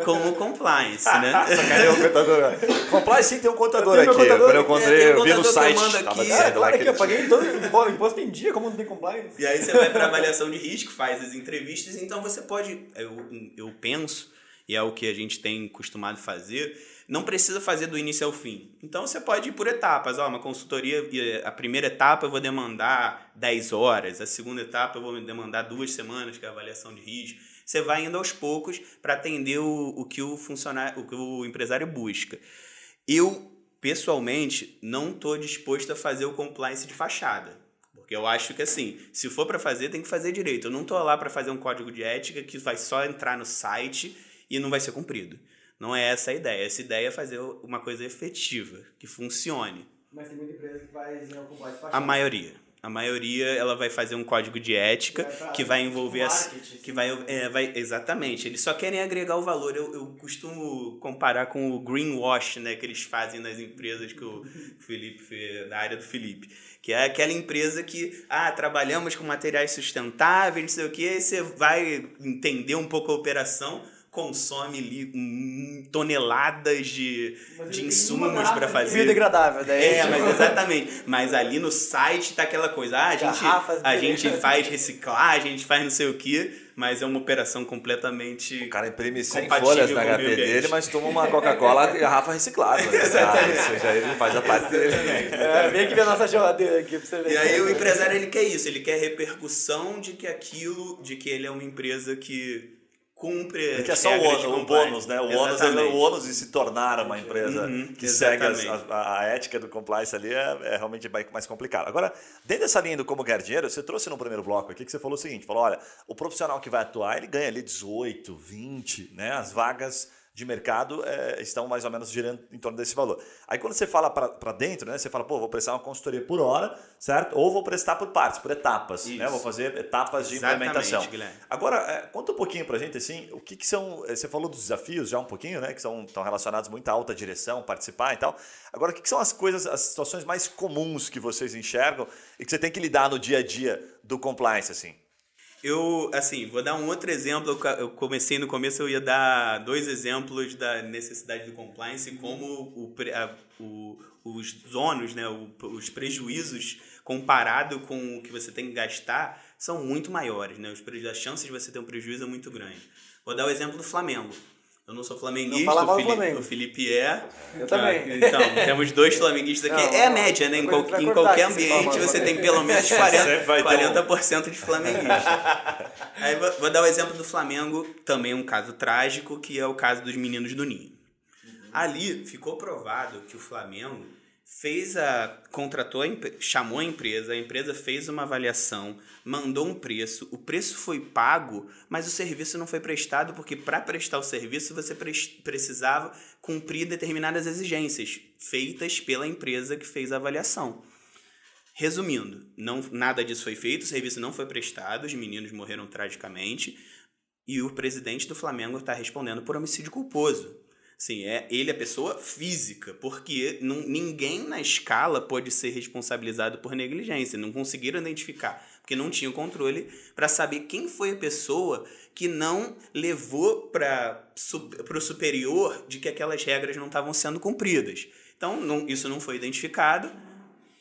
com o compliance, (laughs) né? Cadê o contador? compliance sim tem um contador aqui. Contador, Quando eu encontrei, é, eu vi no site. Aqui. É, claro que eu paguei todo o imposto em dia, como não tem compliance. E aí você vai para avaliação de risco, faz as entrevistas, então você pode, eu, eu penso, e é o que a gente tem costumado fazer, não precisa fazer do início ao fim. Então você pode ir por etapas. Ó, uma consultoria, a primeira etapa eu vou demandar 10 horas, a segunda etapa eu vou demandar duas semanas, que é a avaliação de risco. Você vai indo aos poucos para atender o, o que o funcionário, o que o empresário busca. Eu pessoalmente, não estou disposto a fazer o compliance de fachada. Porque eu acho que assim, se for para fazer, tem que fazer direito. Eu não tô lá para fazer um código de ética que vai só entrar no site e não vai ser cumprido. Não é essa a ideia. Essa ideia é fazer uma coisa efetiva, que funcione. Mas tem muita empresa que faz né, o compliance de A maioria. A maioria ela vai fazer um código de ética que vai envolver as, marketing, que vai, é, vai exatamente. Eles só querem agregar o valor. Eu, eu costumo comparar com o greenwash, né, que eles fazem nas empresas que o (laughs) Felipe da área do Felipe, que é aquela empresa que ah trabalhamos com materiais sustentáveis, não sei o que, você vai entender um pouco a operação consome li, hum, toneladas de, Mas de insumos para fazer. Biodegradável, daí. É, tipo, mas exatamente. Mas ali no site tá aquela coisa, ah, a gente, Garrafas a gente faz reciclagem, a gente faz não sei o que, mas é uma operação completamente. O cara imprime 100 Compatível folhas na HP dele, mas toma uma Coca-Cola e garrafa reciclável. Né? (laughs) Ah, isso já ele faz a parte dele. É, vem aqui ver a nossa geladeira aqui pra você ver. E aí o empresário ele quer isso, ele quer repercussão de que aquilo, de que ele é uma empresa que cumpre. As quer só o, ônus- o bônus, né? O ônus, é, Exatamente. o ônus de se tornar uma empresa Uhum, que segue as- exatamente. a, a ética do compliance ali é, é realmente mais mais complicado. Agora, dentro dessa linha do como ganhar dinheiro, você trouxe no primeiro bloco aqui que você falou o seguinte: falou, olha, o profissional que vai atuar, ele ganha ali 18, 20, né? As vagas de mercado é, estão mais ou menos girando em torno desse valor. Aí quando você fala para dentro, né? Você fala, pô, vou prestar uma consultoria por hora, certo? Ou vou prestar por partes, por etapas, né? Isso. Vou fazer etapas de Exatamente, implementação. Guilherme. Agora, é, conta um pouquinho pra gente, assim, o que, que são. eh, Você falou dos desafios já um pouquinho, né? Que são estão relacionados muito à alta direção, participar e tal. Agora, o que, que são as coisas, as situações mais comuns que vocês enxergam e que você tem que lidar no dia a dia do compliance, assim? Eu, assim, vou dar um outro exemplo. Eu comecei no começo, eu ia dar dois exemplos da necessidade do compliance e como o, a- o- os ônus, né, o- os prejuízos comparado com o que você tem que gastar são muito maiores, né? Os preju- a chance de você ter um prejuízo é muito grande. Vou dar o exemplo do Flamengo. Eu não sou flamenguista, Não o, Felipe, Flamengo. o Felipe é. Eu também. Ah, Então, temos dois flamenguistas aqui. Não, é a média, né? Em, qual- em qualquer você ambiente do você tem pelo menos (laughs) Sempre 40%, vai ter um. 40 de flamenguista. (laughs) Aí vou, vou dar o exemplo do Flamengo, também um caso trágico, que é o caso dos meninos do Ninho. Ali ficou provado que o Flamengo fez a contratou a, chamou a empresa, a empresa fez uma avaliação, mandou um preço, o preço foi pago, mas o serviço não foi prestado porque para prestar o serviço você precisava cumprir determinadas exigências feitas pela empresa que fez a avaliação. Resumindo, não, nada disso foi feito, o serviço não foi prestado, os meninos morreram tragicamente e o presidente do Flamengo está respondendo por homicídio culposo. Sim, é ele a pessoa física, porque não, ninguém na escala pode ser responsabilizado por negligência. Não conseguiram identificar, porque não tinham controle para saber quem foi a pessoa que não levou para o superior de que aquelas regras não estavam sendo cumpridas. Então, não- isso não foi identificado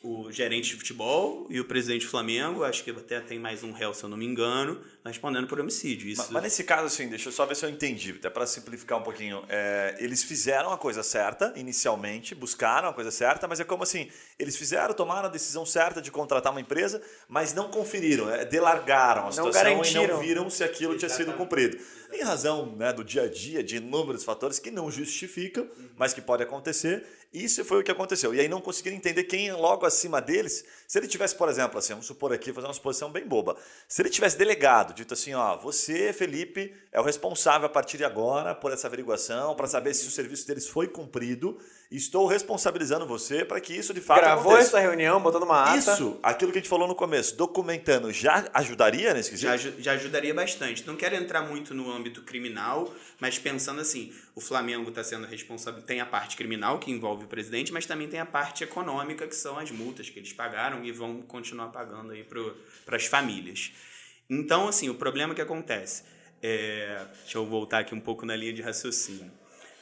o gerente de futebol e o presidente do Flamengo, acho que até tem mais um réu, se eu não me engano, respondendo por homicídio. Isso, Mas, mas nesse caso, assim, deixa eu só ver se eu entendi, até para simplificar um pouquinho. É, eles fizeram a coisa certa inicialmente, buscaram a coisa certa, mas é como assim: eles fizeram, tomaram a decisão certa de contratar uma empresa, mas não conferiram, é, delargaram a Não situação e não garantiram. viram se aquilo tinha sido cumprido. Em razão né, do dia a dia, de inúmeros fatores que não justificam, mas que pode acontecer. Isso foi o que aconteceu. E aí não conseguiram entender quem é logo acima deles. Se ele tivesse, por exemplo, assim, vamos supor aqui, fazer uma suposição bem boba. Se ele tivesse delegado, dito assim, ó, você, Felipe, é o responsável a partir de agora por essa averiguação, para saber se o serviço deles foi cumprido. e Estou responsabilizando você para que isso de fato Gravou aconteça. essa reunião, botou numa ata. Isso, aquilo que a gente falou no começo, documentando, já ajudaria nesse quesito? já, já ajudaria bastante. Não quero entrar muito no âmbito criminal, mas pensando assim, o Flamengo está sendo responsável, tem a parte criminal que envolve o presidente, mas também tem a parte econômica, que são as multas que eles pagaram e vão continuar pagando aí para as famílias. Então, assim, o problema que acontece, é, deixa eu voltar aqui um pouco na linha de raciocínio.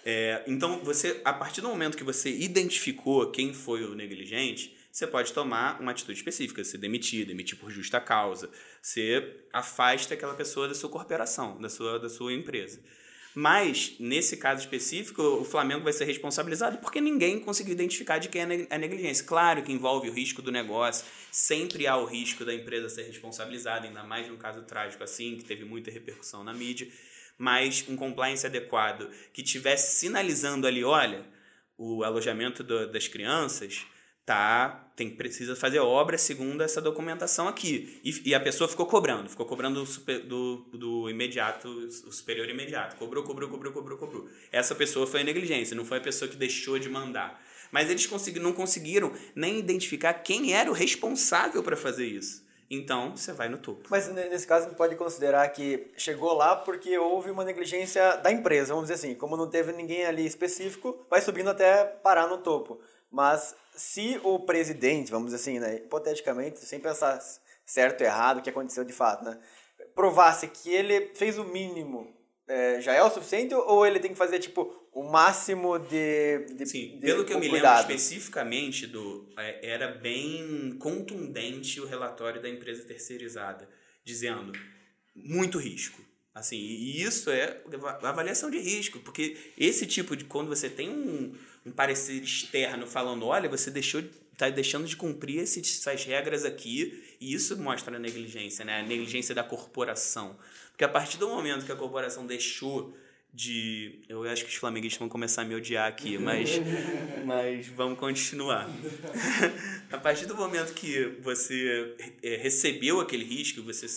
É, então, você, a partir do momento que você identificou quem foi o negligente, você pode tomar uma atitude específica, se demitir, demitir por justa causa. Você afasta aquela pessoa da sua corporação, da sua, da sua empresa. Mas, nesse caso específico, o Flamengo vai ser responsabilizado porque ninguém conseguiu identificar de quem é a a negligência. Claro que envolve o risco do negócio, sempre há o risco da empresa ser responsabilizada, ainda mais num caso trágico assim, que teve muita repercussão na mídia. Mas um compliance adequado que tivesse sinalizando ali, olha, o alojamento do, das crianças tá tem precisa fazer obra segundo essa documentação aqui e, e a pessoa ficou cobrando ficou cobrando super, do, do imediato o superior imediato cobrou cobrou cobrou cobrou cobrou essa pessoa foi a negligência não foi a pessoa que deixou de mandar mas eles consegui, não conseguiram nem identificar quem era o responsável para fazer isso então você vai no topo. Mas nesse caso pode considerar que chegou lá porque houve uma negligência da empresa, vamos dizer assim. Como não teve ninguém ali específico, vai subindo até parar no topo. Mas se o presidente, vamos dizer assim, né, hipoteticamente, sem pensar certo ou errado, o que aconteceu de fato, né, provasse que ele fez o mínimo, é, já é o suficiente ou ele tem que fazer tipo o máximo de, de Sim, de, pelo que eu me cuidado? lembro especificamente do é, era bem contundente o relatório da empresa terceirizada, dizendo muito risco. Assim, e isso é avaliação de risco, porque esse tipo de quando você tem um, um parecer externo falando, olha, você deixou está deixando de cumprir esses, essas regras aqui, e isso mostra a negligência, né? A negligência da corporação. Porque a partir do momento que a corporação deixou de. Eu acho que os flamenguistas vão começar a me odiar aqui, mas, (laughs) mas vamos continuar. (laughs) a partir do momento que você é, recebeu aquele risco, você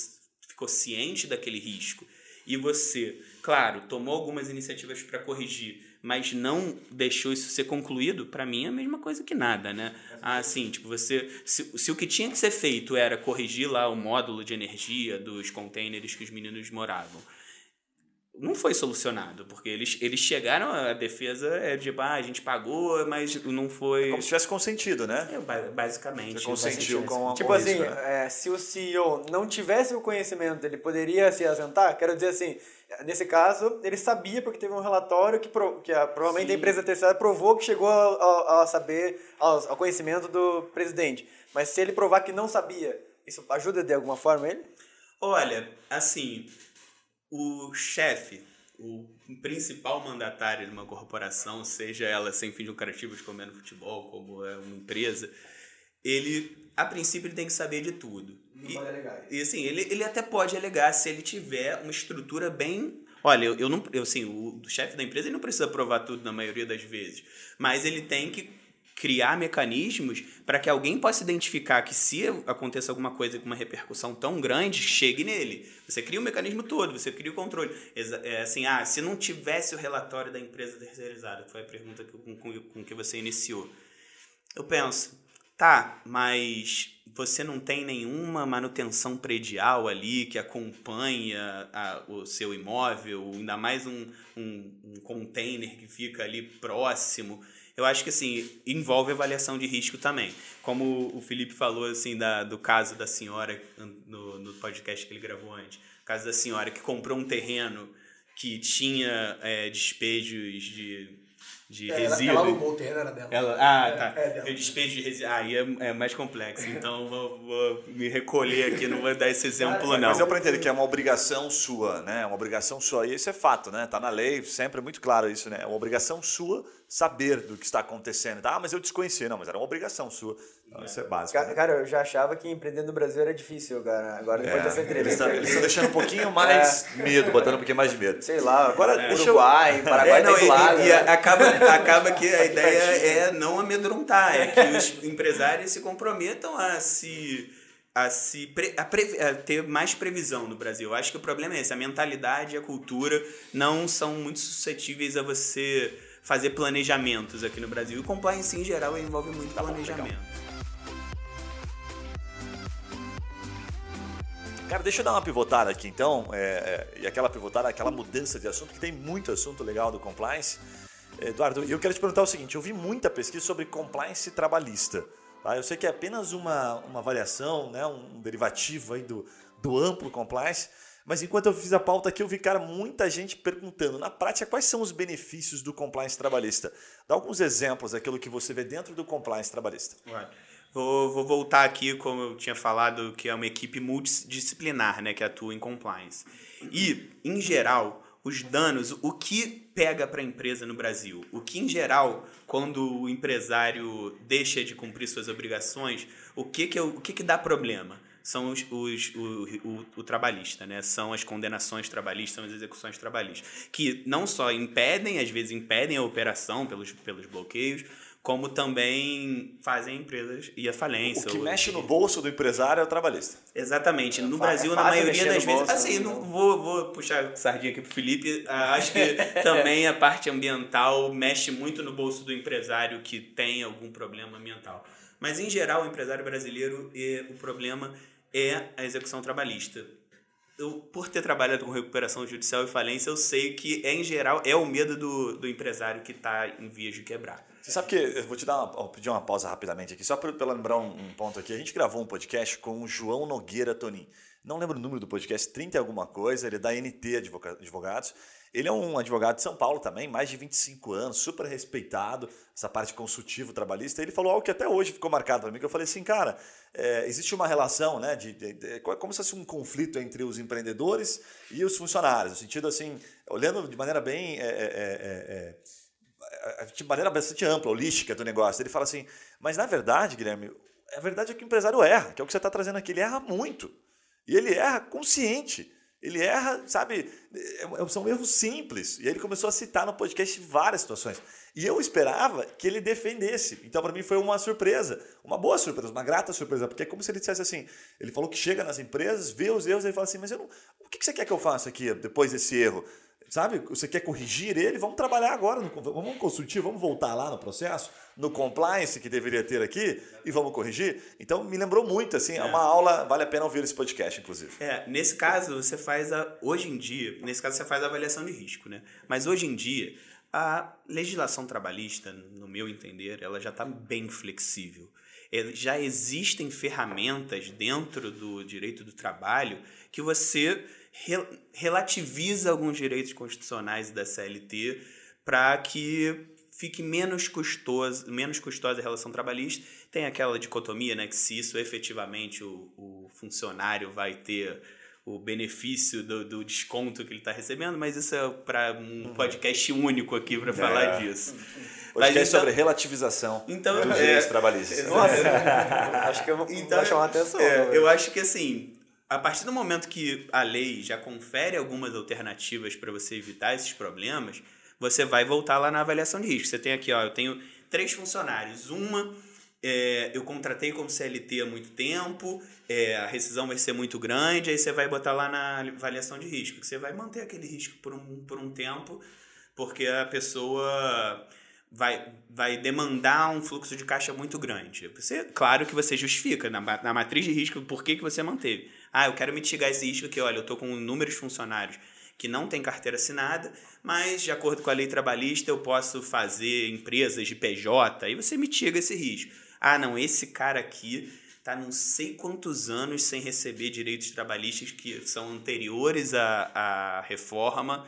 ficou ciente daquele risco, e você, claro, tomou algumas iniciativas para corrigir, mas não deixou isso ser concluído, para mim é a mesma coisa que nada, né? Assim, tipo, você. Se, se o que tinha que ser feito era corrigir lá o módulo de energia dos containers que os meninos moravam não foi solucionado, porque eles, eles chegaram, a defesa é de, ah, a gente pagou, mas não foi... Como se tivesse consentido, né? É, basicamente. Você consentiu com, Tipo com assim, né? é, se o CEO não tivesse o conhecimento, ele poderia se ausentar? Quero dizer assim, nesse caso, ele sabia porque teve um relatório que, pro, que a, provavelmente Sim. a empresa terceira provou que chegou a, a saber, ao, ao conhecimento do presidente. Mas se ele provar que não sabia, isso ajuda de alguma forma ele? Olha, assim, o chefe, o principal mandatário de uma corporação, seja ela sem fins lucrativos, como é no futebol, como é uma empresa, ele, a princípio, ele tem que saber de tudo. Não pode alegar E assim, ele, ele até pode alegar se ele tiver uma estrutura bem. Olha, eu, eu não. Eu, assim, o, o chefe da empresa ele não precisa provar tudo na maioria das vezes. Mas ele tem que criar mecanismos para que alguém possa identificar que se aconteça alguma coisa com uma repercussão tão grande, chegue nele. Você cria o mecanismo todo, você cria o controle. É assim, ah, se não tivesse o relatório da empresa terceirizada, que foi a pergunta com, com, com que você iniciou. Eu penso, tá, mas você não tem nenhuma manutenção predial ali que acompanha a- o seu imóvel, ainda mais um, um, um container que fica ali próximo. Eu acho que assim, envolve avaliação de risco também. Como o Felipe falou assim da, do caso da senhora no, no podcast que ele gravou antes. O caso da senhora que comprou um terreno que tinha é, despejos de, de É, ela, resíduo. ela alugou o terreno, era dela. Ela, ah, É, tá. é. Eu despejo de resíduo. Aí é, é mais complexo. (laughs) Então vou, vou me recolher aqui, não vou dar esse exemplo, não. Mas deu pra entender que é uma obrigação sua, né? É uma obrigação sua. E isso é fato, né? Tá na lei, sempre é muito claro isso, né? É uma obrigação sua saber do que está acontecendo. Ah, mas eu desconhecia. Não, mas era uma obrigação sua. Então, isso é básico. Ca- né? Cara, eu já achava que empreender no Brasil era difícil, cara. Agora, depois dessa É, eles entrevista. eles estão deixando um pouquinho mais (laughs) medo, botando um pouquinho mais de medo. Sei lá, Agora, agora deixa Uruguai, Paraguai É, não, tá e, lado. e né? acaba, acaba que a (laughs) ideia é não amedrontar, é que os empresários se comprometam a se a se pre- a previ- a ter mais previsão no Brasil. Eu acho que o problema é esse, a mentalidade e a cultura não são muito suscetíveis a você fazer planejamentos aqui no Brasil. E o compliance em geral envolve muito planejamento. Cara, deixa eu dar uma pivotada aqui então, é, é, e aquela pivotada, aquela mudança de assunto, que tem muito assunto legal do compliance. Eduardo, eu quero te perguntar o seguinte: eu vi muita pesquisa sobre compliance trabalhista. Tá? Eu sei que é apenas uma, uma variação, né, um derivativo aí do, do amplo compliance, mas enquanto eu fiz a pauta aqui, eu vi, cara, muita gente perguntando, na prática, quais são os benefícios do compliance trabalhista? Dá alguns exemplos daquilo que você vê dentro do compliance trabalhista. Vou, vou voltar aqui, como eu tinha falado, que é uma equipe multidisciplinar, né, que atua em compliance. E, em geral, os danos, o que pega para a empresa no Brasil? O que, em geral, quando o empresário deixa de cumprir suas obrigações, o que que, é o que, que dá problema? São os, os o, o, o, trabalhista, né? São as condenações trabalhistas, são as execuções trabalhistas, que não só impedem, às vezes impedem a operação pelos, pelos bloqueios, como também fazem empresas ir à falência. O que mexe no bolso do empresário é o trabalhista. Exatamente. No é Brasil, é na maioria das vezes. Bolso, assim, né? não vou, vou puxar sardinha aqui pro Felipe. Ah, acho que (laughs) também a parte ambiental mexe muito no bolso do empresário que tem algum problema ambiental. Mas, em geral, o empresário brasileiro, o problema é a execução trabalhista. Eu, por ter trabalhado com recuperação judicial e falência, eu sei que, em geral, é o medo do, do empresário que está em vias de quebrar. Você sabe que eu vou te dar uma, pedir uma pausa rapidamente aqui, só para lembrar um, um, ponto aqui. A gente gravou um podcast com o João Nogueira Tonin. Não lembro o número do podcast, 30 e alguma coisa, ele é da NT Advogados. Ele é um advogado de São Paulo também, mais de 25 anos, super respeitado, essa parte consultivo trabalhista. Ele falou algo que até hoje ficou marcado para mim, que eu falei assim, cara, é, existe uma relação, né, de, de, de, é como se fosse um conflito entre os empreendedores e os funcionários, no sentido assim, olhando de maneira bem... É, é, é, é de maneira bastante ampla, holística do negócio. Ele fala assim, mas na verdade, Guilherme, a verdade é que o empresário erra, que é o que você está trazendo aqui. Ele erra muito. E ele erra consciente. Ele erra, sabe, é, é, são erros simples. E ele começou a citar no podcast várias situações. E eu esperava que ele defendesse. Então, para mim, foi uma surpresa. Uma boa surpresa, uma grata surpresa. Porque é como se ele dissesse assim: ele falou que chega nas empresas, vê os erros e fala assim, mas eu não, o que você quer que eu faça aqui depois desse erro? Sabe? Você quer corrigir ele? Vamos trabalhar agora, no, vamos consultir, vamos voltar lá no processo, no compliance que deveria ter aqui e vamos corrigir. Então me lembrou muito, assim, é uma aula, vale a pena ouvir esse podcast, inclusive. É, nesse caso você faz a, hoje em dia, nesse caso você faz a avaliação de risco, né? Mas hoje em dia a legislação trabalhista, no meu entender, ela já está bem flexível. É, já existem ferramentas dentro do direito do trabalho que você relativiza alguns direitos constitucionais da CLT para que fique menos custoso, menos custosa a relação trabalhista. Tem aquela dicotomia, né, que se isso efetivamente o, o funcionário vai ter o benefício do, do desconto que ele está recebendo, mas isso é para um uhum. podcast único aqui para é. falar disso. Podcast então, sobre relativização então, dos é, direitos trabalhistas. Nossa, (laughs) acho que eu vou, então, chamar a atenção. É, eu acho que assim, a partir do momento que a lei já confere algumas alternativas para você evitar esses problemas, você vai voltar lá na avaliação de risco. Você tem aqui, ó, eu tenho três funcionários. Uma, é, eu contratei como CLT há muito tempo, é, a rescisão vai ser muito grande, aí você vai botar lá na avaliação de risco, que você vai manter aquele risco por um, por um tempo, porque a pessoa vai, vai demandar um fluxo de caixa muito grande. Você, claro que você justifica na, na matriz de risco por que, que você manteve. Ah, eu quero mitigar esse risco aqui, olha, eu estou com inúmeros funcionários que não têm carteira assinada, mas de acordo com a lei trabalhista eu posso fazer empresas de PJ, aí você mitiga esse risco. Ah, não, esse cara aqui está não sei quantos anos sem receber direitos trabalhistas que são anteriores à, à reforma,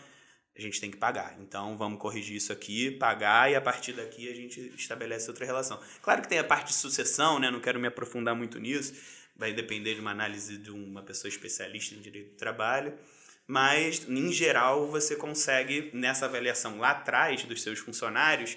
a gente tem que pagar. Então vamos corrigir isso aqui, pagar e a partir daqui a gente estabelece outra relação. Claro que tem a parte de sucessão, né? Não quero me aprofundar muito nisso, vai depender de uma análise de uma pessoa especialista em direito do trabalho, mas em geral você consegue nessa avaliação lá atrás dos seus funcionários,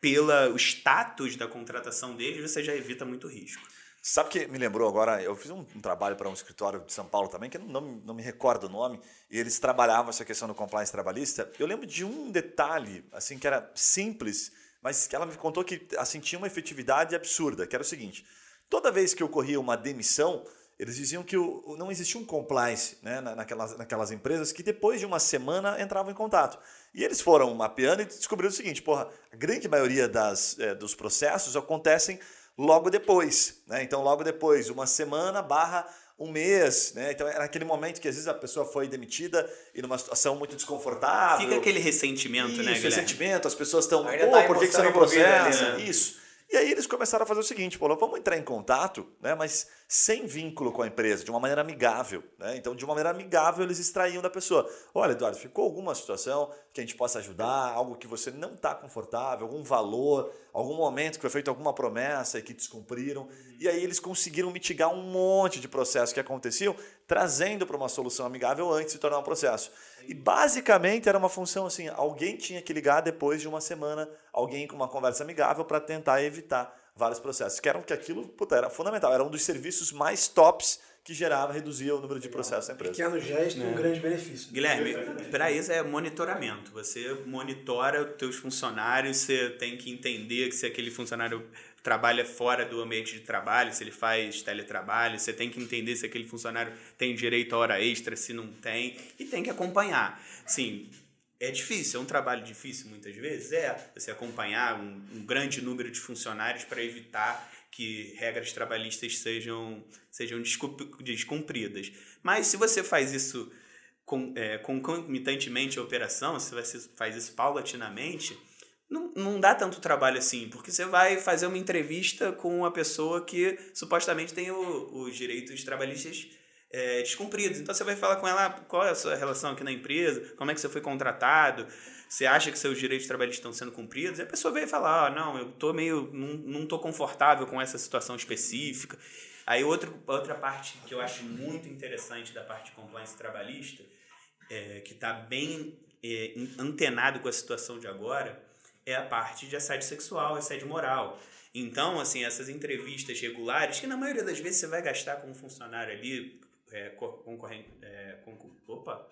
pelo status da contratação deles, você já evita muito risco. Sabe que me lembrou agora? Eu fiz um, um trabalho para um escritório de São Paulo também, que não, não, me recordo o nome, e eles trabalhavam essa questão do compliance trabalhista. Eu lembro de um detalhe, assim, que era simples, mas que ela me contou que assim, tinha uma efetividade absurda, que era o seguinte: toda vez que ocorria uma demissão, eles diziam que o, não existia um compliance né, naquelas, naquelas empresas que depois de uma semana entravam em contato. E eles foram mapeando e descobriram o seguinte: porra, a grande maioria das, é, dos processos acontecem logo depois. Né? Então, logo depois, uma semana barra um mês, né? Então era aquele momento que às vezes a pessoa foi demitida e numa situação muito desconfortável. Fica aquele ressentimento, Isso, né, Isso, ressentimento, as pessoas estão, pô, tá por que, que você não processa? Ali, né? Isso. E aí eles começaram a fazer o seguinte, pô, vamos entrar em contato, né? Mas sem vínculo com a empresa, de uma maneira amigável. Né? Então, de uma maneira amigável, eles extraíam da pessoa. Olha, Eduardo, ficou alguma situação que a gente possa ajudar, algo que você não está confortável, algum valor, algum momento que foi feita alguma promessa e que descumpriram. E aí eles conseguiram mitigar um monte de processos que aconteciam, trazendo para uma solução amigável antes de tornar um processo. E basicamente era uma função assim: alguém tinha que ligar depois de uma semana, alguém com uma conversa amigável para tentar evitar vários processos. Que eram que aquilo puta, era fundamental, era um dos serviços mais tops que gerava, reduzia o número de processos da empresa. Pequeno gesto, um grande benefício. Guilherme, para isso é monitoramento. Você monitora os teus funcionários, você tem que entender que se aquele funcionário trabalha fora do ambiente de trabalho, se ele faz teletrabalho, você tem que entender se aquele funcionário tem direito a hora extra, se não tem, e tem que acompanhar. Sim, é difícil, é um trabalho difícil muitas vezes, é você acompanhar um, um grande número de funcionários para evitar que regras trabalhistas sejam, sejam descumpridas. Mas se você faz isso com, é, concomitantemente à operação, se você faz isso paulatinamente, não, dá tanto trabalho assim, porque você vai fazer uma entrevista com uma pessoa que supostamente tem o, os direitos trabalhistas é, descumpridos. Então você vai falar com ela ah, qual é a sua relação aqui na empresa, como é que você foi contratado, você acha que seus direitos trabalhistas estão sendo cumpridos, e a pessoa vai falar, ah, não, eu tô meio, não, não tô confortável com essa situação específica. Aí outro, outra parte que eu acho muito interessante da parte de compliance trabalhista, é, que está bem é, antenado com a situação de agora, é a parte de assédio sexual, assédio moral. Então, assim, essas entrevistas regulares, que na maioria das vezes você vai gastar com um funcionário ali, é, concorrente, é, opa,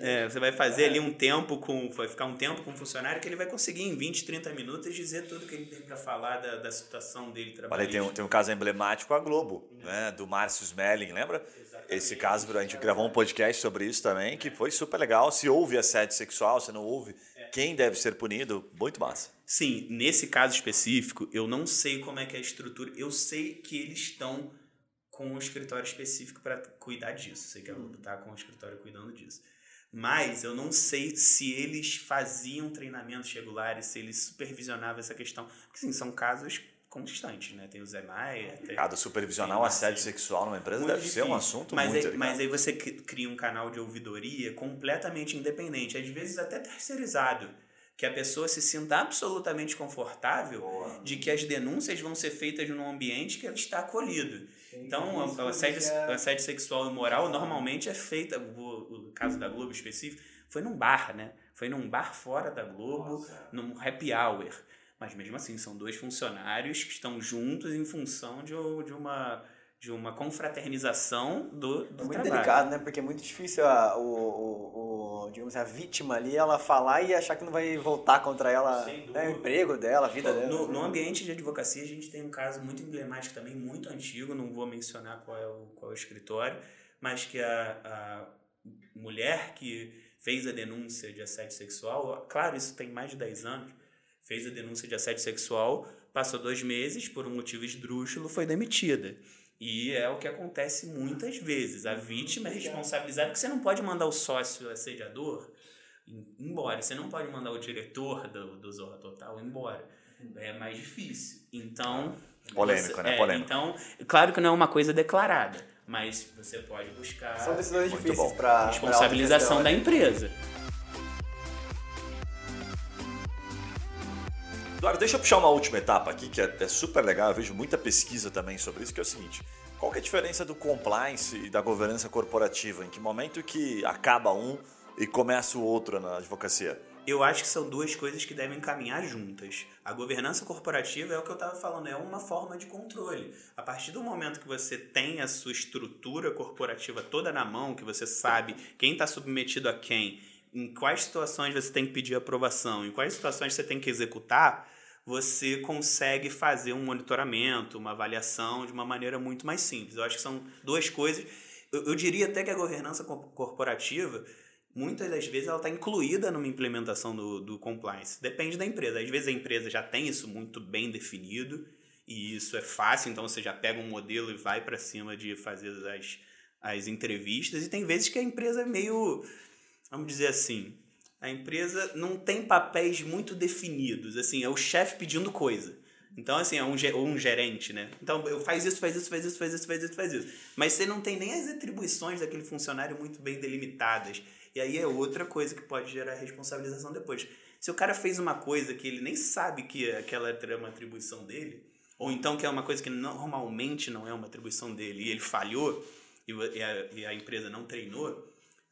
é, você vai fazer ali um tempo com. Vai ficar um tempo com um funcionário que ele vai conseguir em 20, 30 minutos dizer tudo que ele tem para falar da, da situação dele trabalhando. Tem, um, tem um caso emblemático a Globo, né? Do Márcio Smelling, lembra? Exatamente. Esse caso, a gente gravou um podcast sobre isso também, que foi super legal. Se houve assédio sexual, se não houve, é. quem deve ser punido, muito massa. Sim, nesse caso específico, eu não sei como é que é a estrutura. Eu sei que eles estão com um escritório específico para cuidar disso. Sei que a Globo está com o escritório cuidando disso. Mas eu não sei se eles faziam treinamentos regulares, se eles supervisionavam essa questão. Porque, sim, são casos constantes, né? Tem o Zé Maia. Tem, Cada supervisionar o assédio sexual numa empresa deve difícil. ser um assunto mas muito aí, Mas aí você cria um canal de ouvidoria completamente independente, às vezes até terceirizado que a pessoa se sinta absolutamente confortável Boa. de que as denúncias vão ser feitas num ambiente que ela está acolhido. Sim, então, o assédio, é... assédio sexual e moral normalmente é feita, o, o caso da Globo específico, foi num bar, né? Foi num bar fora da Globo, Nossa. num happy hour. Mas mesmo assim, são dois funcionários que estão juntos em função de, de uma de uma confraternização do, do é muito trabalho. delicado, né? Porque é muito difícil a, o, o, o, digamos a vítima ali, ela falar e achar que não vai voltar contra ela né, o emprego dela, a vida dela. No, no, ambiente de advocacia, a gente tem um caso muito emblemático também, muito antigo, não vou mencionar qual é o, qual é o escritório, mas que a, a mulher que fez a denúncia de assédio sexual, claro, isso tem mais de 10 anos, fez a denúncia de assédio sexual, passou dois meses, por um motivo esdrúxulo, foi demitida. E é o que acontece muitas vezes. A vítima é responsabilizada porque você não pode mandar o sócio assediador embora. Você não pode mandar o diretor do, do Zorra Total embora. É mais difícil. Então. Polêmico, você, né? É, Polêmico. Então, claro que não é uma coisa declarada, mas você pode buscar. São decisões difíceis para. Responsabilização da empresa. Eduardo, deixa eu puxar uma última etapa aqui, que é, é, super legal, eu vejo muita pesquisa também sobre isso, que é o seguinte. Qual é a diferença do compliance e da governança corporativa? Em que momento que acaba um e começa o outro na advocacia? Eu acho que são duas coisas que devem caminhar juntas. A governança corporativa é o que eu estava falando, é uma forma de controle. A partir do momento que você tem a sua estrutura corporativa toda na mão, que você sabe quem está submetido a quem, em quais situações você tem que pedir aprovação, em quais situações você tem que executar, você consegue fazer um monitoramento, uma avaliação de uma maneira muito mais simples. Eu acho que são duas coisas. Eu, eu diria até que a governança corporativa, muitas das vezes, ela está incluída numa implementação do, do compliance. Depende da empresa. Às vezes a empresa já tem isso muito bem definido e isso é fácil, então você já pega um modelo e vai para cima de fazer as, as entrevistas. E tem vezes que a empresa é meio, vamos dizer assim, a empresa não tem papéis muito definidos. Assim, é o chefe pedindo coisa. Então, assim, é um, um gerente, né? Então, eu faz isso, faz isso, faz isso, faz isso, faz isso, faz isso. Mas você não tem nem as atribuições daquele funcionário muito bem delimitadas. E aí é outra coisa que pode gerar responsabilização depois. Se o cara fez uma coisa que ele nem sabe que aquela é uma atribuição dele, ou então que é uma coisa que normalmente não é uma atribuição dele, e ele falhou, e a, e a empresa não treinou,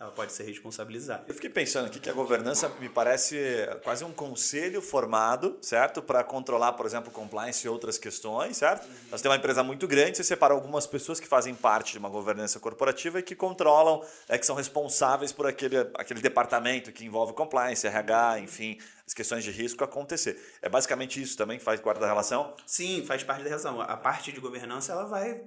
ela pode ser responsabilizada. Eu fiquei pensando aqui que a governança me parece quase um conselho formado, certo? Para controlar, por exemplo, compliance e outras questões, certo? Uhum. Nós temos uma empresa muito grande, você separa algumas pessoas que fazem parte de uma governança corporativa e que controlam, é, que são responsáveis por aquele, aquele departamento que envolve compliance, RH, enfim, as questões de risco acontecer. É basicamente isso também que faz parte da relação? Sim, faz parte da relação. A parte de governança ela vai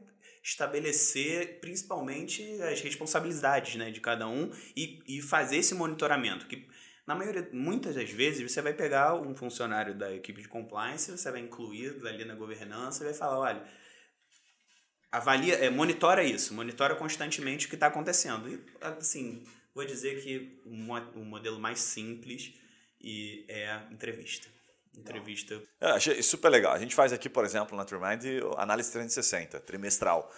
estabelecer principalmente as responsabilidades né, de cada um e, e fazer esse monitoramento. Que na maioria, muitas das vezes, você vai pegar um funcionário da equipe de compliance, você vai incluir ali na governança e vai falar, olha, avalia, é, monitora isso, monitora constantemente o que está acontecendo. E, assim, vou dizer que o um, um modelo mais simples e é a entrevista. Entrevista. É, achei super legal. A gente faz aqui, por exemplo, na Trimind, análise 360, trimestral.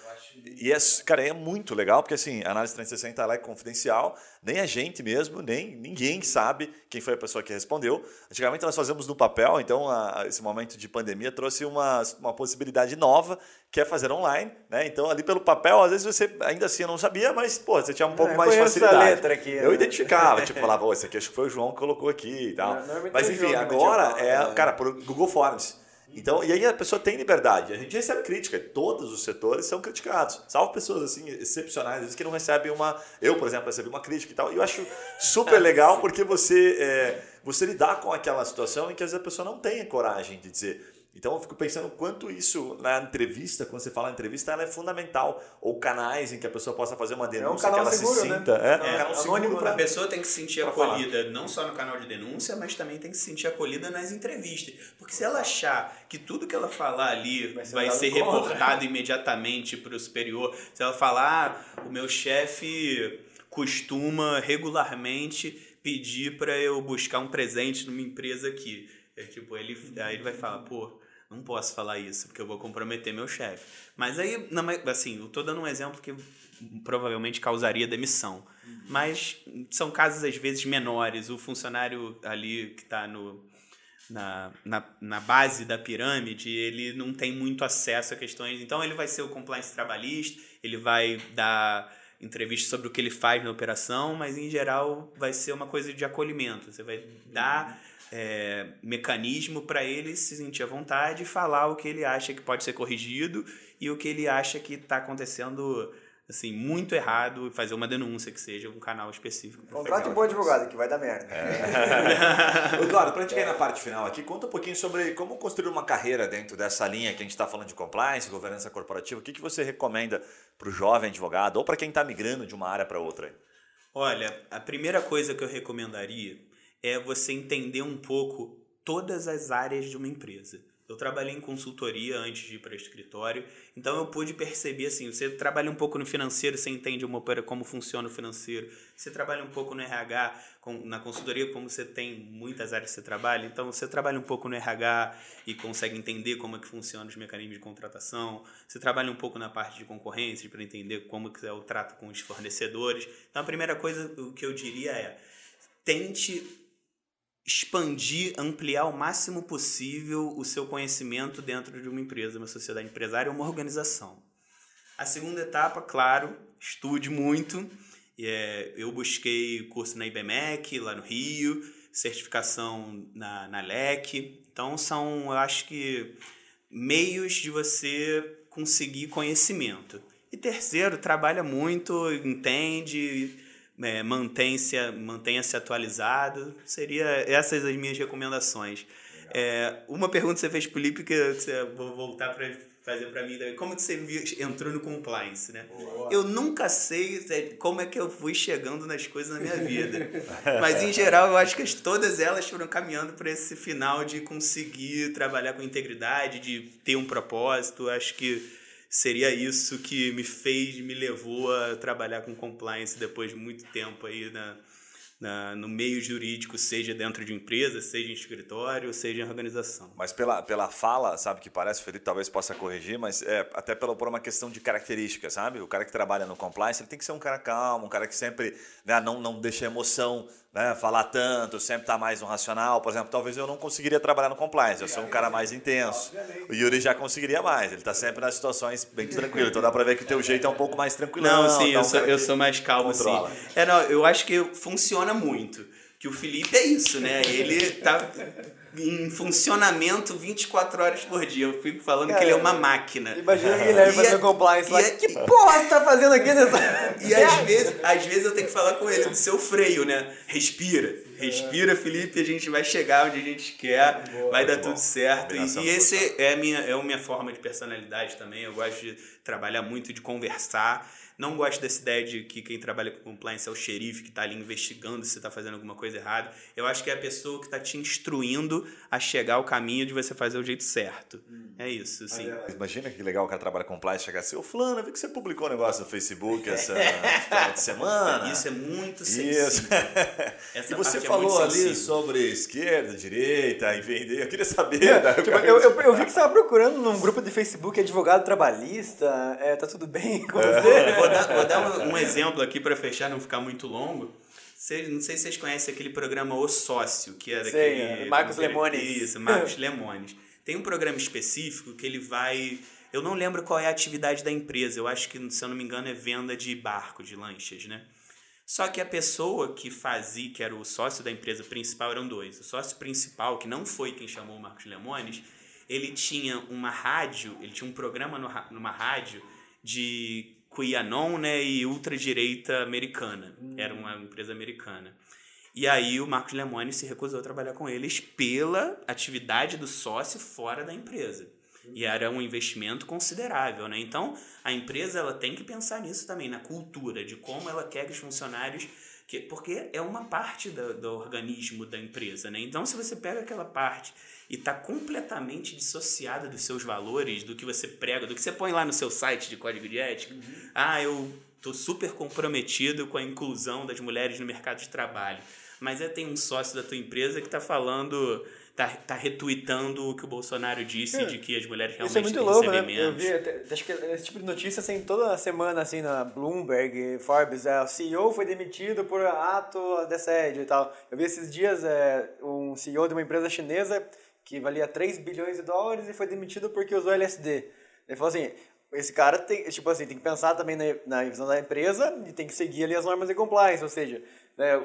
E, é, cara, é muito legal, porque assim, a análise 360 ela é confidencial, nem a gente mesmo, nem ninguém sabe quem foi a pessoa que respondeu. Antigamente nós fazemos no papel, então a, esse momento de pandemia trouxe uma, uma possibilidade nova, que é fazer online, né? Então ali pelo papel, às vezes você ainda assim não sabia, mas pô, você tinha um pouco mais de facilidade. letra aqui, eu né? identificava, tipo, (laughs) falava, oh, esse aqui acho que foi o João que colocou aqui e tal. Não, não é mas enfim, agora é, né? cara, por Google Forms. Então, e aí a pessoa tem liberdade. A gente recebe crítica, todos os setores são criticados. Salvo pessoas assim excepcionais, às vezes que não recebem uma. Eu, por exemplo, recebi uma crítica e tal. E eu acho super (laughs) legal porque você, é, você lidar com aquela situação em que às vezes a pessoa não tem a coragem de dizer então eu fico pensando quanto isso na entrevista, quando você fala entrevista, ela é fundamental. Ou canais em que a pessoa possa fazer uma denúncia, é um que ela seguro, se né? sinta. Né? É, é, um canal seguro. Pra... A pessoa tem que se sentir acolhida falar. não só no canal de denúncia, mas também tem que se sentir acolhida nas entrevistas. Porque se ela achar que tudo que ela falar ali vai ser, vai ser reportado imediatamente para o superior, se ela falar, ah, o meu chefe costuma regularmente pedir para eu buscar um presente numa empresa aqui é tipo, ele, aí ele vai falar, pô, não posso falar isso, porque eu vou comprometer meu chefe. Mas aí, assim, eu tô dando um exemplo que provavelmente causaria demissão. Uhum. Mas são casos, às vezes, menores. O funcionário ali que está no, na, na, na base da pirâmide, ele não tem muito acesso a questões. Então, ele vai ser o compliance trabalhista, ele vai dar entrevista sobre o que ele faz na operação, mas, em geral, vai ser uma coisa de acolhimento. Você vai dar é, mecanismo para ele se sentir à vontade e falar o que ele acha que pode ser corrigido e o que ele acha que está acontecendo assim, muito errado e fazer uma denúncia que seja um canal específico. Contrate um bom advogado, que vai dar merda. É. (laughs) Eduardo, para a gente cair na parte final aqui, conta um pouquinho sobre como construir uma carreira dentro dessa linha que a gente está falando de compliance, governança corporativa. O que, que você recomenda para o jovem advogado ou para quem está migrando de uma área para outra? Olha, a primeira coisa que eu recomendaria é você entender um pouco todas as áreas de uma empresa. Eu trabalhei em consultoria antes de ir para escritório, então eu pude perceber assim, você trabalha um pouco no financeiro, você entende uma, como funciona o financeiro. Você trabalha um pouco no RH, na consultoria, como você tem muitas áreas que você trabalha, então você trabalha um pouco no RH e consegue entender como é que funciona os mecanismos de contratação. Você trabalha um pouco na parte de concorrência para entender como é o trato com os fornecedores. Então a primeira coisa que eu diria é tente expandir, ampliar o máximo possível o seu conhecimento dentro de uma empresa, uma sociedade empresária ou uma organização. A segunda etapa, claro, estude muito. É, eu busquei curso na IBMEC, lá no Rio, certificação na, na LEC. Então, são, eu acho que, meios de você conseguir conhecimento. E terceiro, trabalha muito, entende, é, mantenha-se mantenha -se atualizado. Seria essas as minhas recomendações. É, uma pergunta que você fez para o Lipe, que eu vou voltar para fazer para mim também. Como que você viu, entrou no compliance, né? Boa. Eu nunca sei é, como é que eu fui chegando nas coisas na minha vida. (laughs) Mas, em geral, eu acho que todas elas foram caminhando para esse final de conseguir trabalhar com integridade, de ter um propósito. Acho que seria isso que me fez, me levou a trabalhar com compliance depois de muito tempo aí na, na, no meio jurídico, seja dentro de empresa, seja em escritório, seja em organização. Mas pela, pela fala, sabe, que parece, o Felipe talvez possa corrigir, mas é até pela, por uma questão de características, sabe? O cara que trabalha no compliance, ele tem que ser um cara calmo, um cara que sempre né, não, não deixa emoção né, falar tanto, sempre tá mais no racional. Por exemplo, talvez eu não conseguiria trabalhar no compliance, eu sou um cara mais intenso. O Yuri já conseguiria mais, ele tá sempre nas situações bem tranquilo. Então dá pra ver que o teu jeito é um pouco mais tranquilo. Não, sim, eu, sou, eu sou mais calmo, controla. sim. É, não, eu acho que funciona muito. Que o Felipe é isso, né? Ele tá em funcionamento 24 horas por dia. Eu fico falando Cara, que ele é uma máquina. Imagina que ele fazer o compliance lá. É, que porra você tá fazendo aqui nessa. (laughs) E às vezes, às vezes eu tenho que falar com ele do seu freio, né? Respira. Respira, Felipe, a gente vai chegar onde a gente quer, boa, vai dar tudo certo. E, e esse é a, minha, é a minha forma de personalidade também. Eu gosto de trabalhar muito, de conversar. Não gosto dessa ideia de que quem trabalha com compliance é o xerife que está ali investigando se está fazendo alguma coisa errada. Eu acho que é a pessoa que está te instruindo a chegar ao caminho de você fazer o jeito certo. Hum. É isso, sim. Imagina que legal o cara trabalha com compliance chegar assim, ô Fulano, eu vi que você publicou um negócio no Facebook essa final de semana. Isso é muito sensível. (laughs) Isso. e você é falou é ali sobre esquerda, direita, em vender. Eu queria saber. É, tipo, eu, eu, eu, vi que você estava procurando num grupo de Facebook advogado trabalhista. É, tá tudo bem com é. você? (laughs) vou dar, vou dar um, um exemplo aqui para fechar, não ficar muito longo. Cês, não sei se vocês conhecem aquele programa O Sócio, que é daquele. É, Marcos Lemones. Isso, Marcos (laughs) Lemones. Tem um programa específico que ele vai. Eu não lembro qual é a atividade da empresa. Eu acho que, se eu não me engano, é venda de barco, de lanchas, né? Só que a pessoa que fazia, que era o sócio da empresa principal, eram dois. O sócio principal, que não foi quem chamou o Marcos Lemones, ele tinha uma rádio, ele tinha um programa no, numa rádio de QAnon né, e ultradireita americana. Hum. Era uma empresa americana. E aí o Marcos Lemone se recusou a trabalhar com eles pela atividade do sócio fora da empresa. E era um investimento considerável, né? Então, a empresa ela tem que pensar nisso também, na cultura, de como ela quer que os funcionários que, porque é uma parte do, do organismo da empresa, né? Então, se você pega aquela parte e está completamente dissociada dos seus valores, do que você prega, do que você põe lá no seu site de código de ética, uhum. ah, eu estou super comprometido com a inclusão das mulheres no mercado de trabalho. Mas é, tem um sócio da tua empresa que está falando tá, tá retweetando o que o Bolsonaro disse é. de que as mulheres realmente Isso é muito louco, né? Eu vi, acho que esse tipo de notícia assim, toda semana assim na Bloomberg, Forbes, é, o CEO foi demitido por ato de assédio e tal. Eu vi esses dias é, um CEO de uma empresa chinesa que valia 3 bilhões de dólares e foi demitido porque usou LSD. Ele falou assim, esse cara tem, tipo assim, tem que pensar também na, na visão da empresa e tem que seguir ali as normas de compliance, ou seja,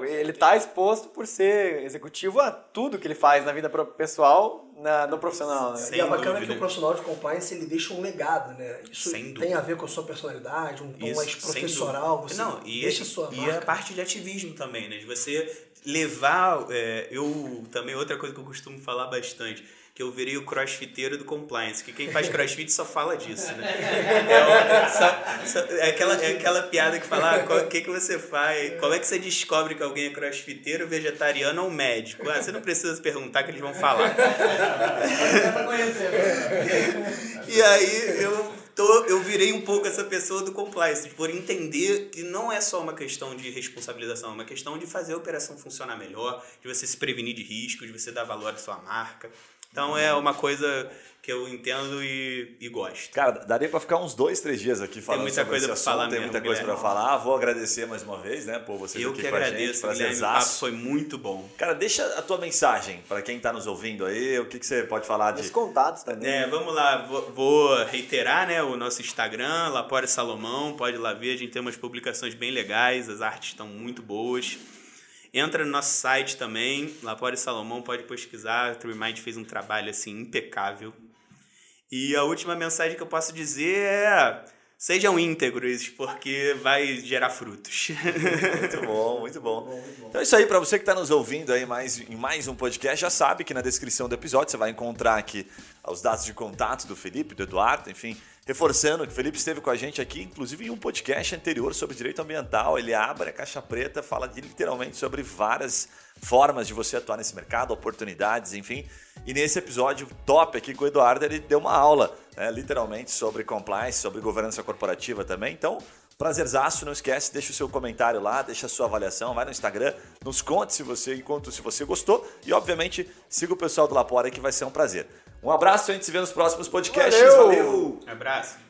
ele está exposto por ser executivo a tudo que ele faz na vida pessoal, na, no profissional. Né? e é bacana dúvida. que o profissional de compliance ele deixa um legado, né? Isso tem a ver com a sua personalidade, um tom mais profissional. Você Não, e, deixa a sua e a parte de ativismo também, né? De você levar. É, eu também, outra coisa que eu costumo falar bastante que eu virei o crossfiteiro do compliance, que quem faz crossfit só fala disso, né? (laughs) É, só, só, é aquela, é aquela piada que fala, ah, o que, que você faz? Como é que você descobre que alguém é crossfiteiro, vegetariano ou médico? Ah, você não precisa perguntar que eles vão falar. (laughs) e aí eu tô, eu virei um pouco essa pessoa do compliance, por entender que não é só uma questão de responsabilização, é uma questão de fazer a operação funcionar melhor, de você se prevenir de risco, de você dar valor à sua marca. Então é uma coisa que eu entendo e, e gosto. Cara, daria para ficar uns dois, três dias aqui falando tem muita coisa para falar Tem muita coisa para falar. Vou agradecer mais uma vez, né, por você eu aqui que com agradeço, a gente. Guilherme, o papo foi muito bom. Cara, deixa a tua mensagem para quem está nos ouvindo aí. O que, que você pode falar de... Os contatos também. É, vamos lá. Vou, vou, reiterar, né, o nosso Instagram, Lapore Salomão. Pode ir lá ver. A gente tem umas publicações bem legais. As artes estão muito boas. Entra no nosso site também, Lapore Salomão, pode pesquisar. A TrueMind fez um trabalho assim impecável. E a última mensagem que eu posso dizer é: sejam íntegros, porque vai gerar frutos. muito bom, (laughs) muito bom. Então é isso aí, para você que está nos ouvindo aí mais, em mais um podcast, já sabe que na descrição do episódio você vai encontrar aqui os dados de contato do Felipe, do Eduardo, enfim, Reforçando que o Felipe esteve com a gente aqui, inclusive em um podcast anterior sobre direito ambiental. Ele abre a caixa preta, fala literalmente sobre várias formas de você atuar nesse mercado, oportunidades, enfim. E nesse episódio top aqui com o Eduardo, ele deu uma aula, né, literalmente, sobre compliance, sobre governança corporativa também. Então, Prazerzaço, não esquece, deixa o seu comentário lá, deixa a sua avaliação, vai no Instagram, nos conte se você enquanto se você gostou e obviamente siga o pessoal do Lapora que vai ser um prazer. Um abraço, a gente se vê nos próximos podcasts. Valeu! Valeu. Abraço.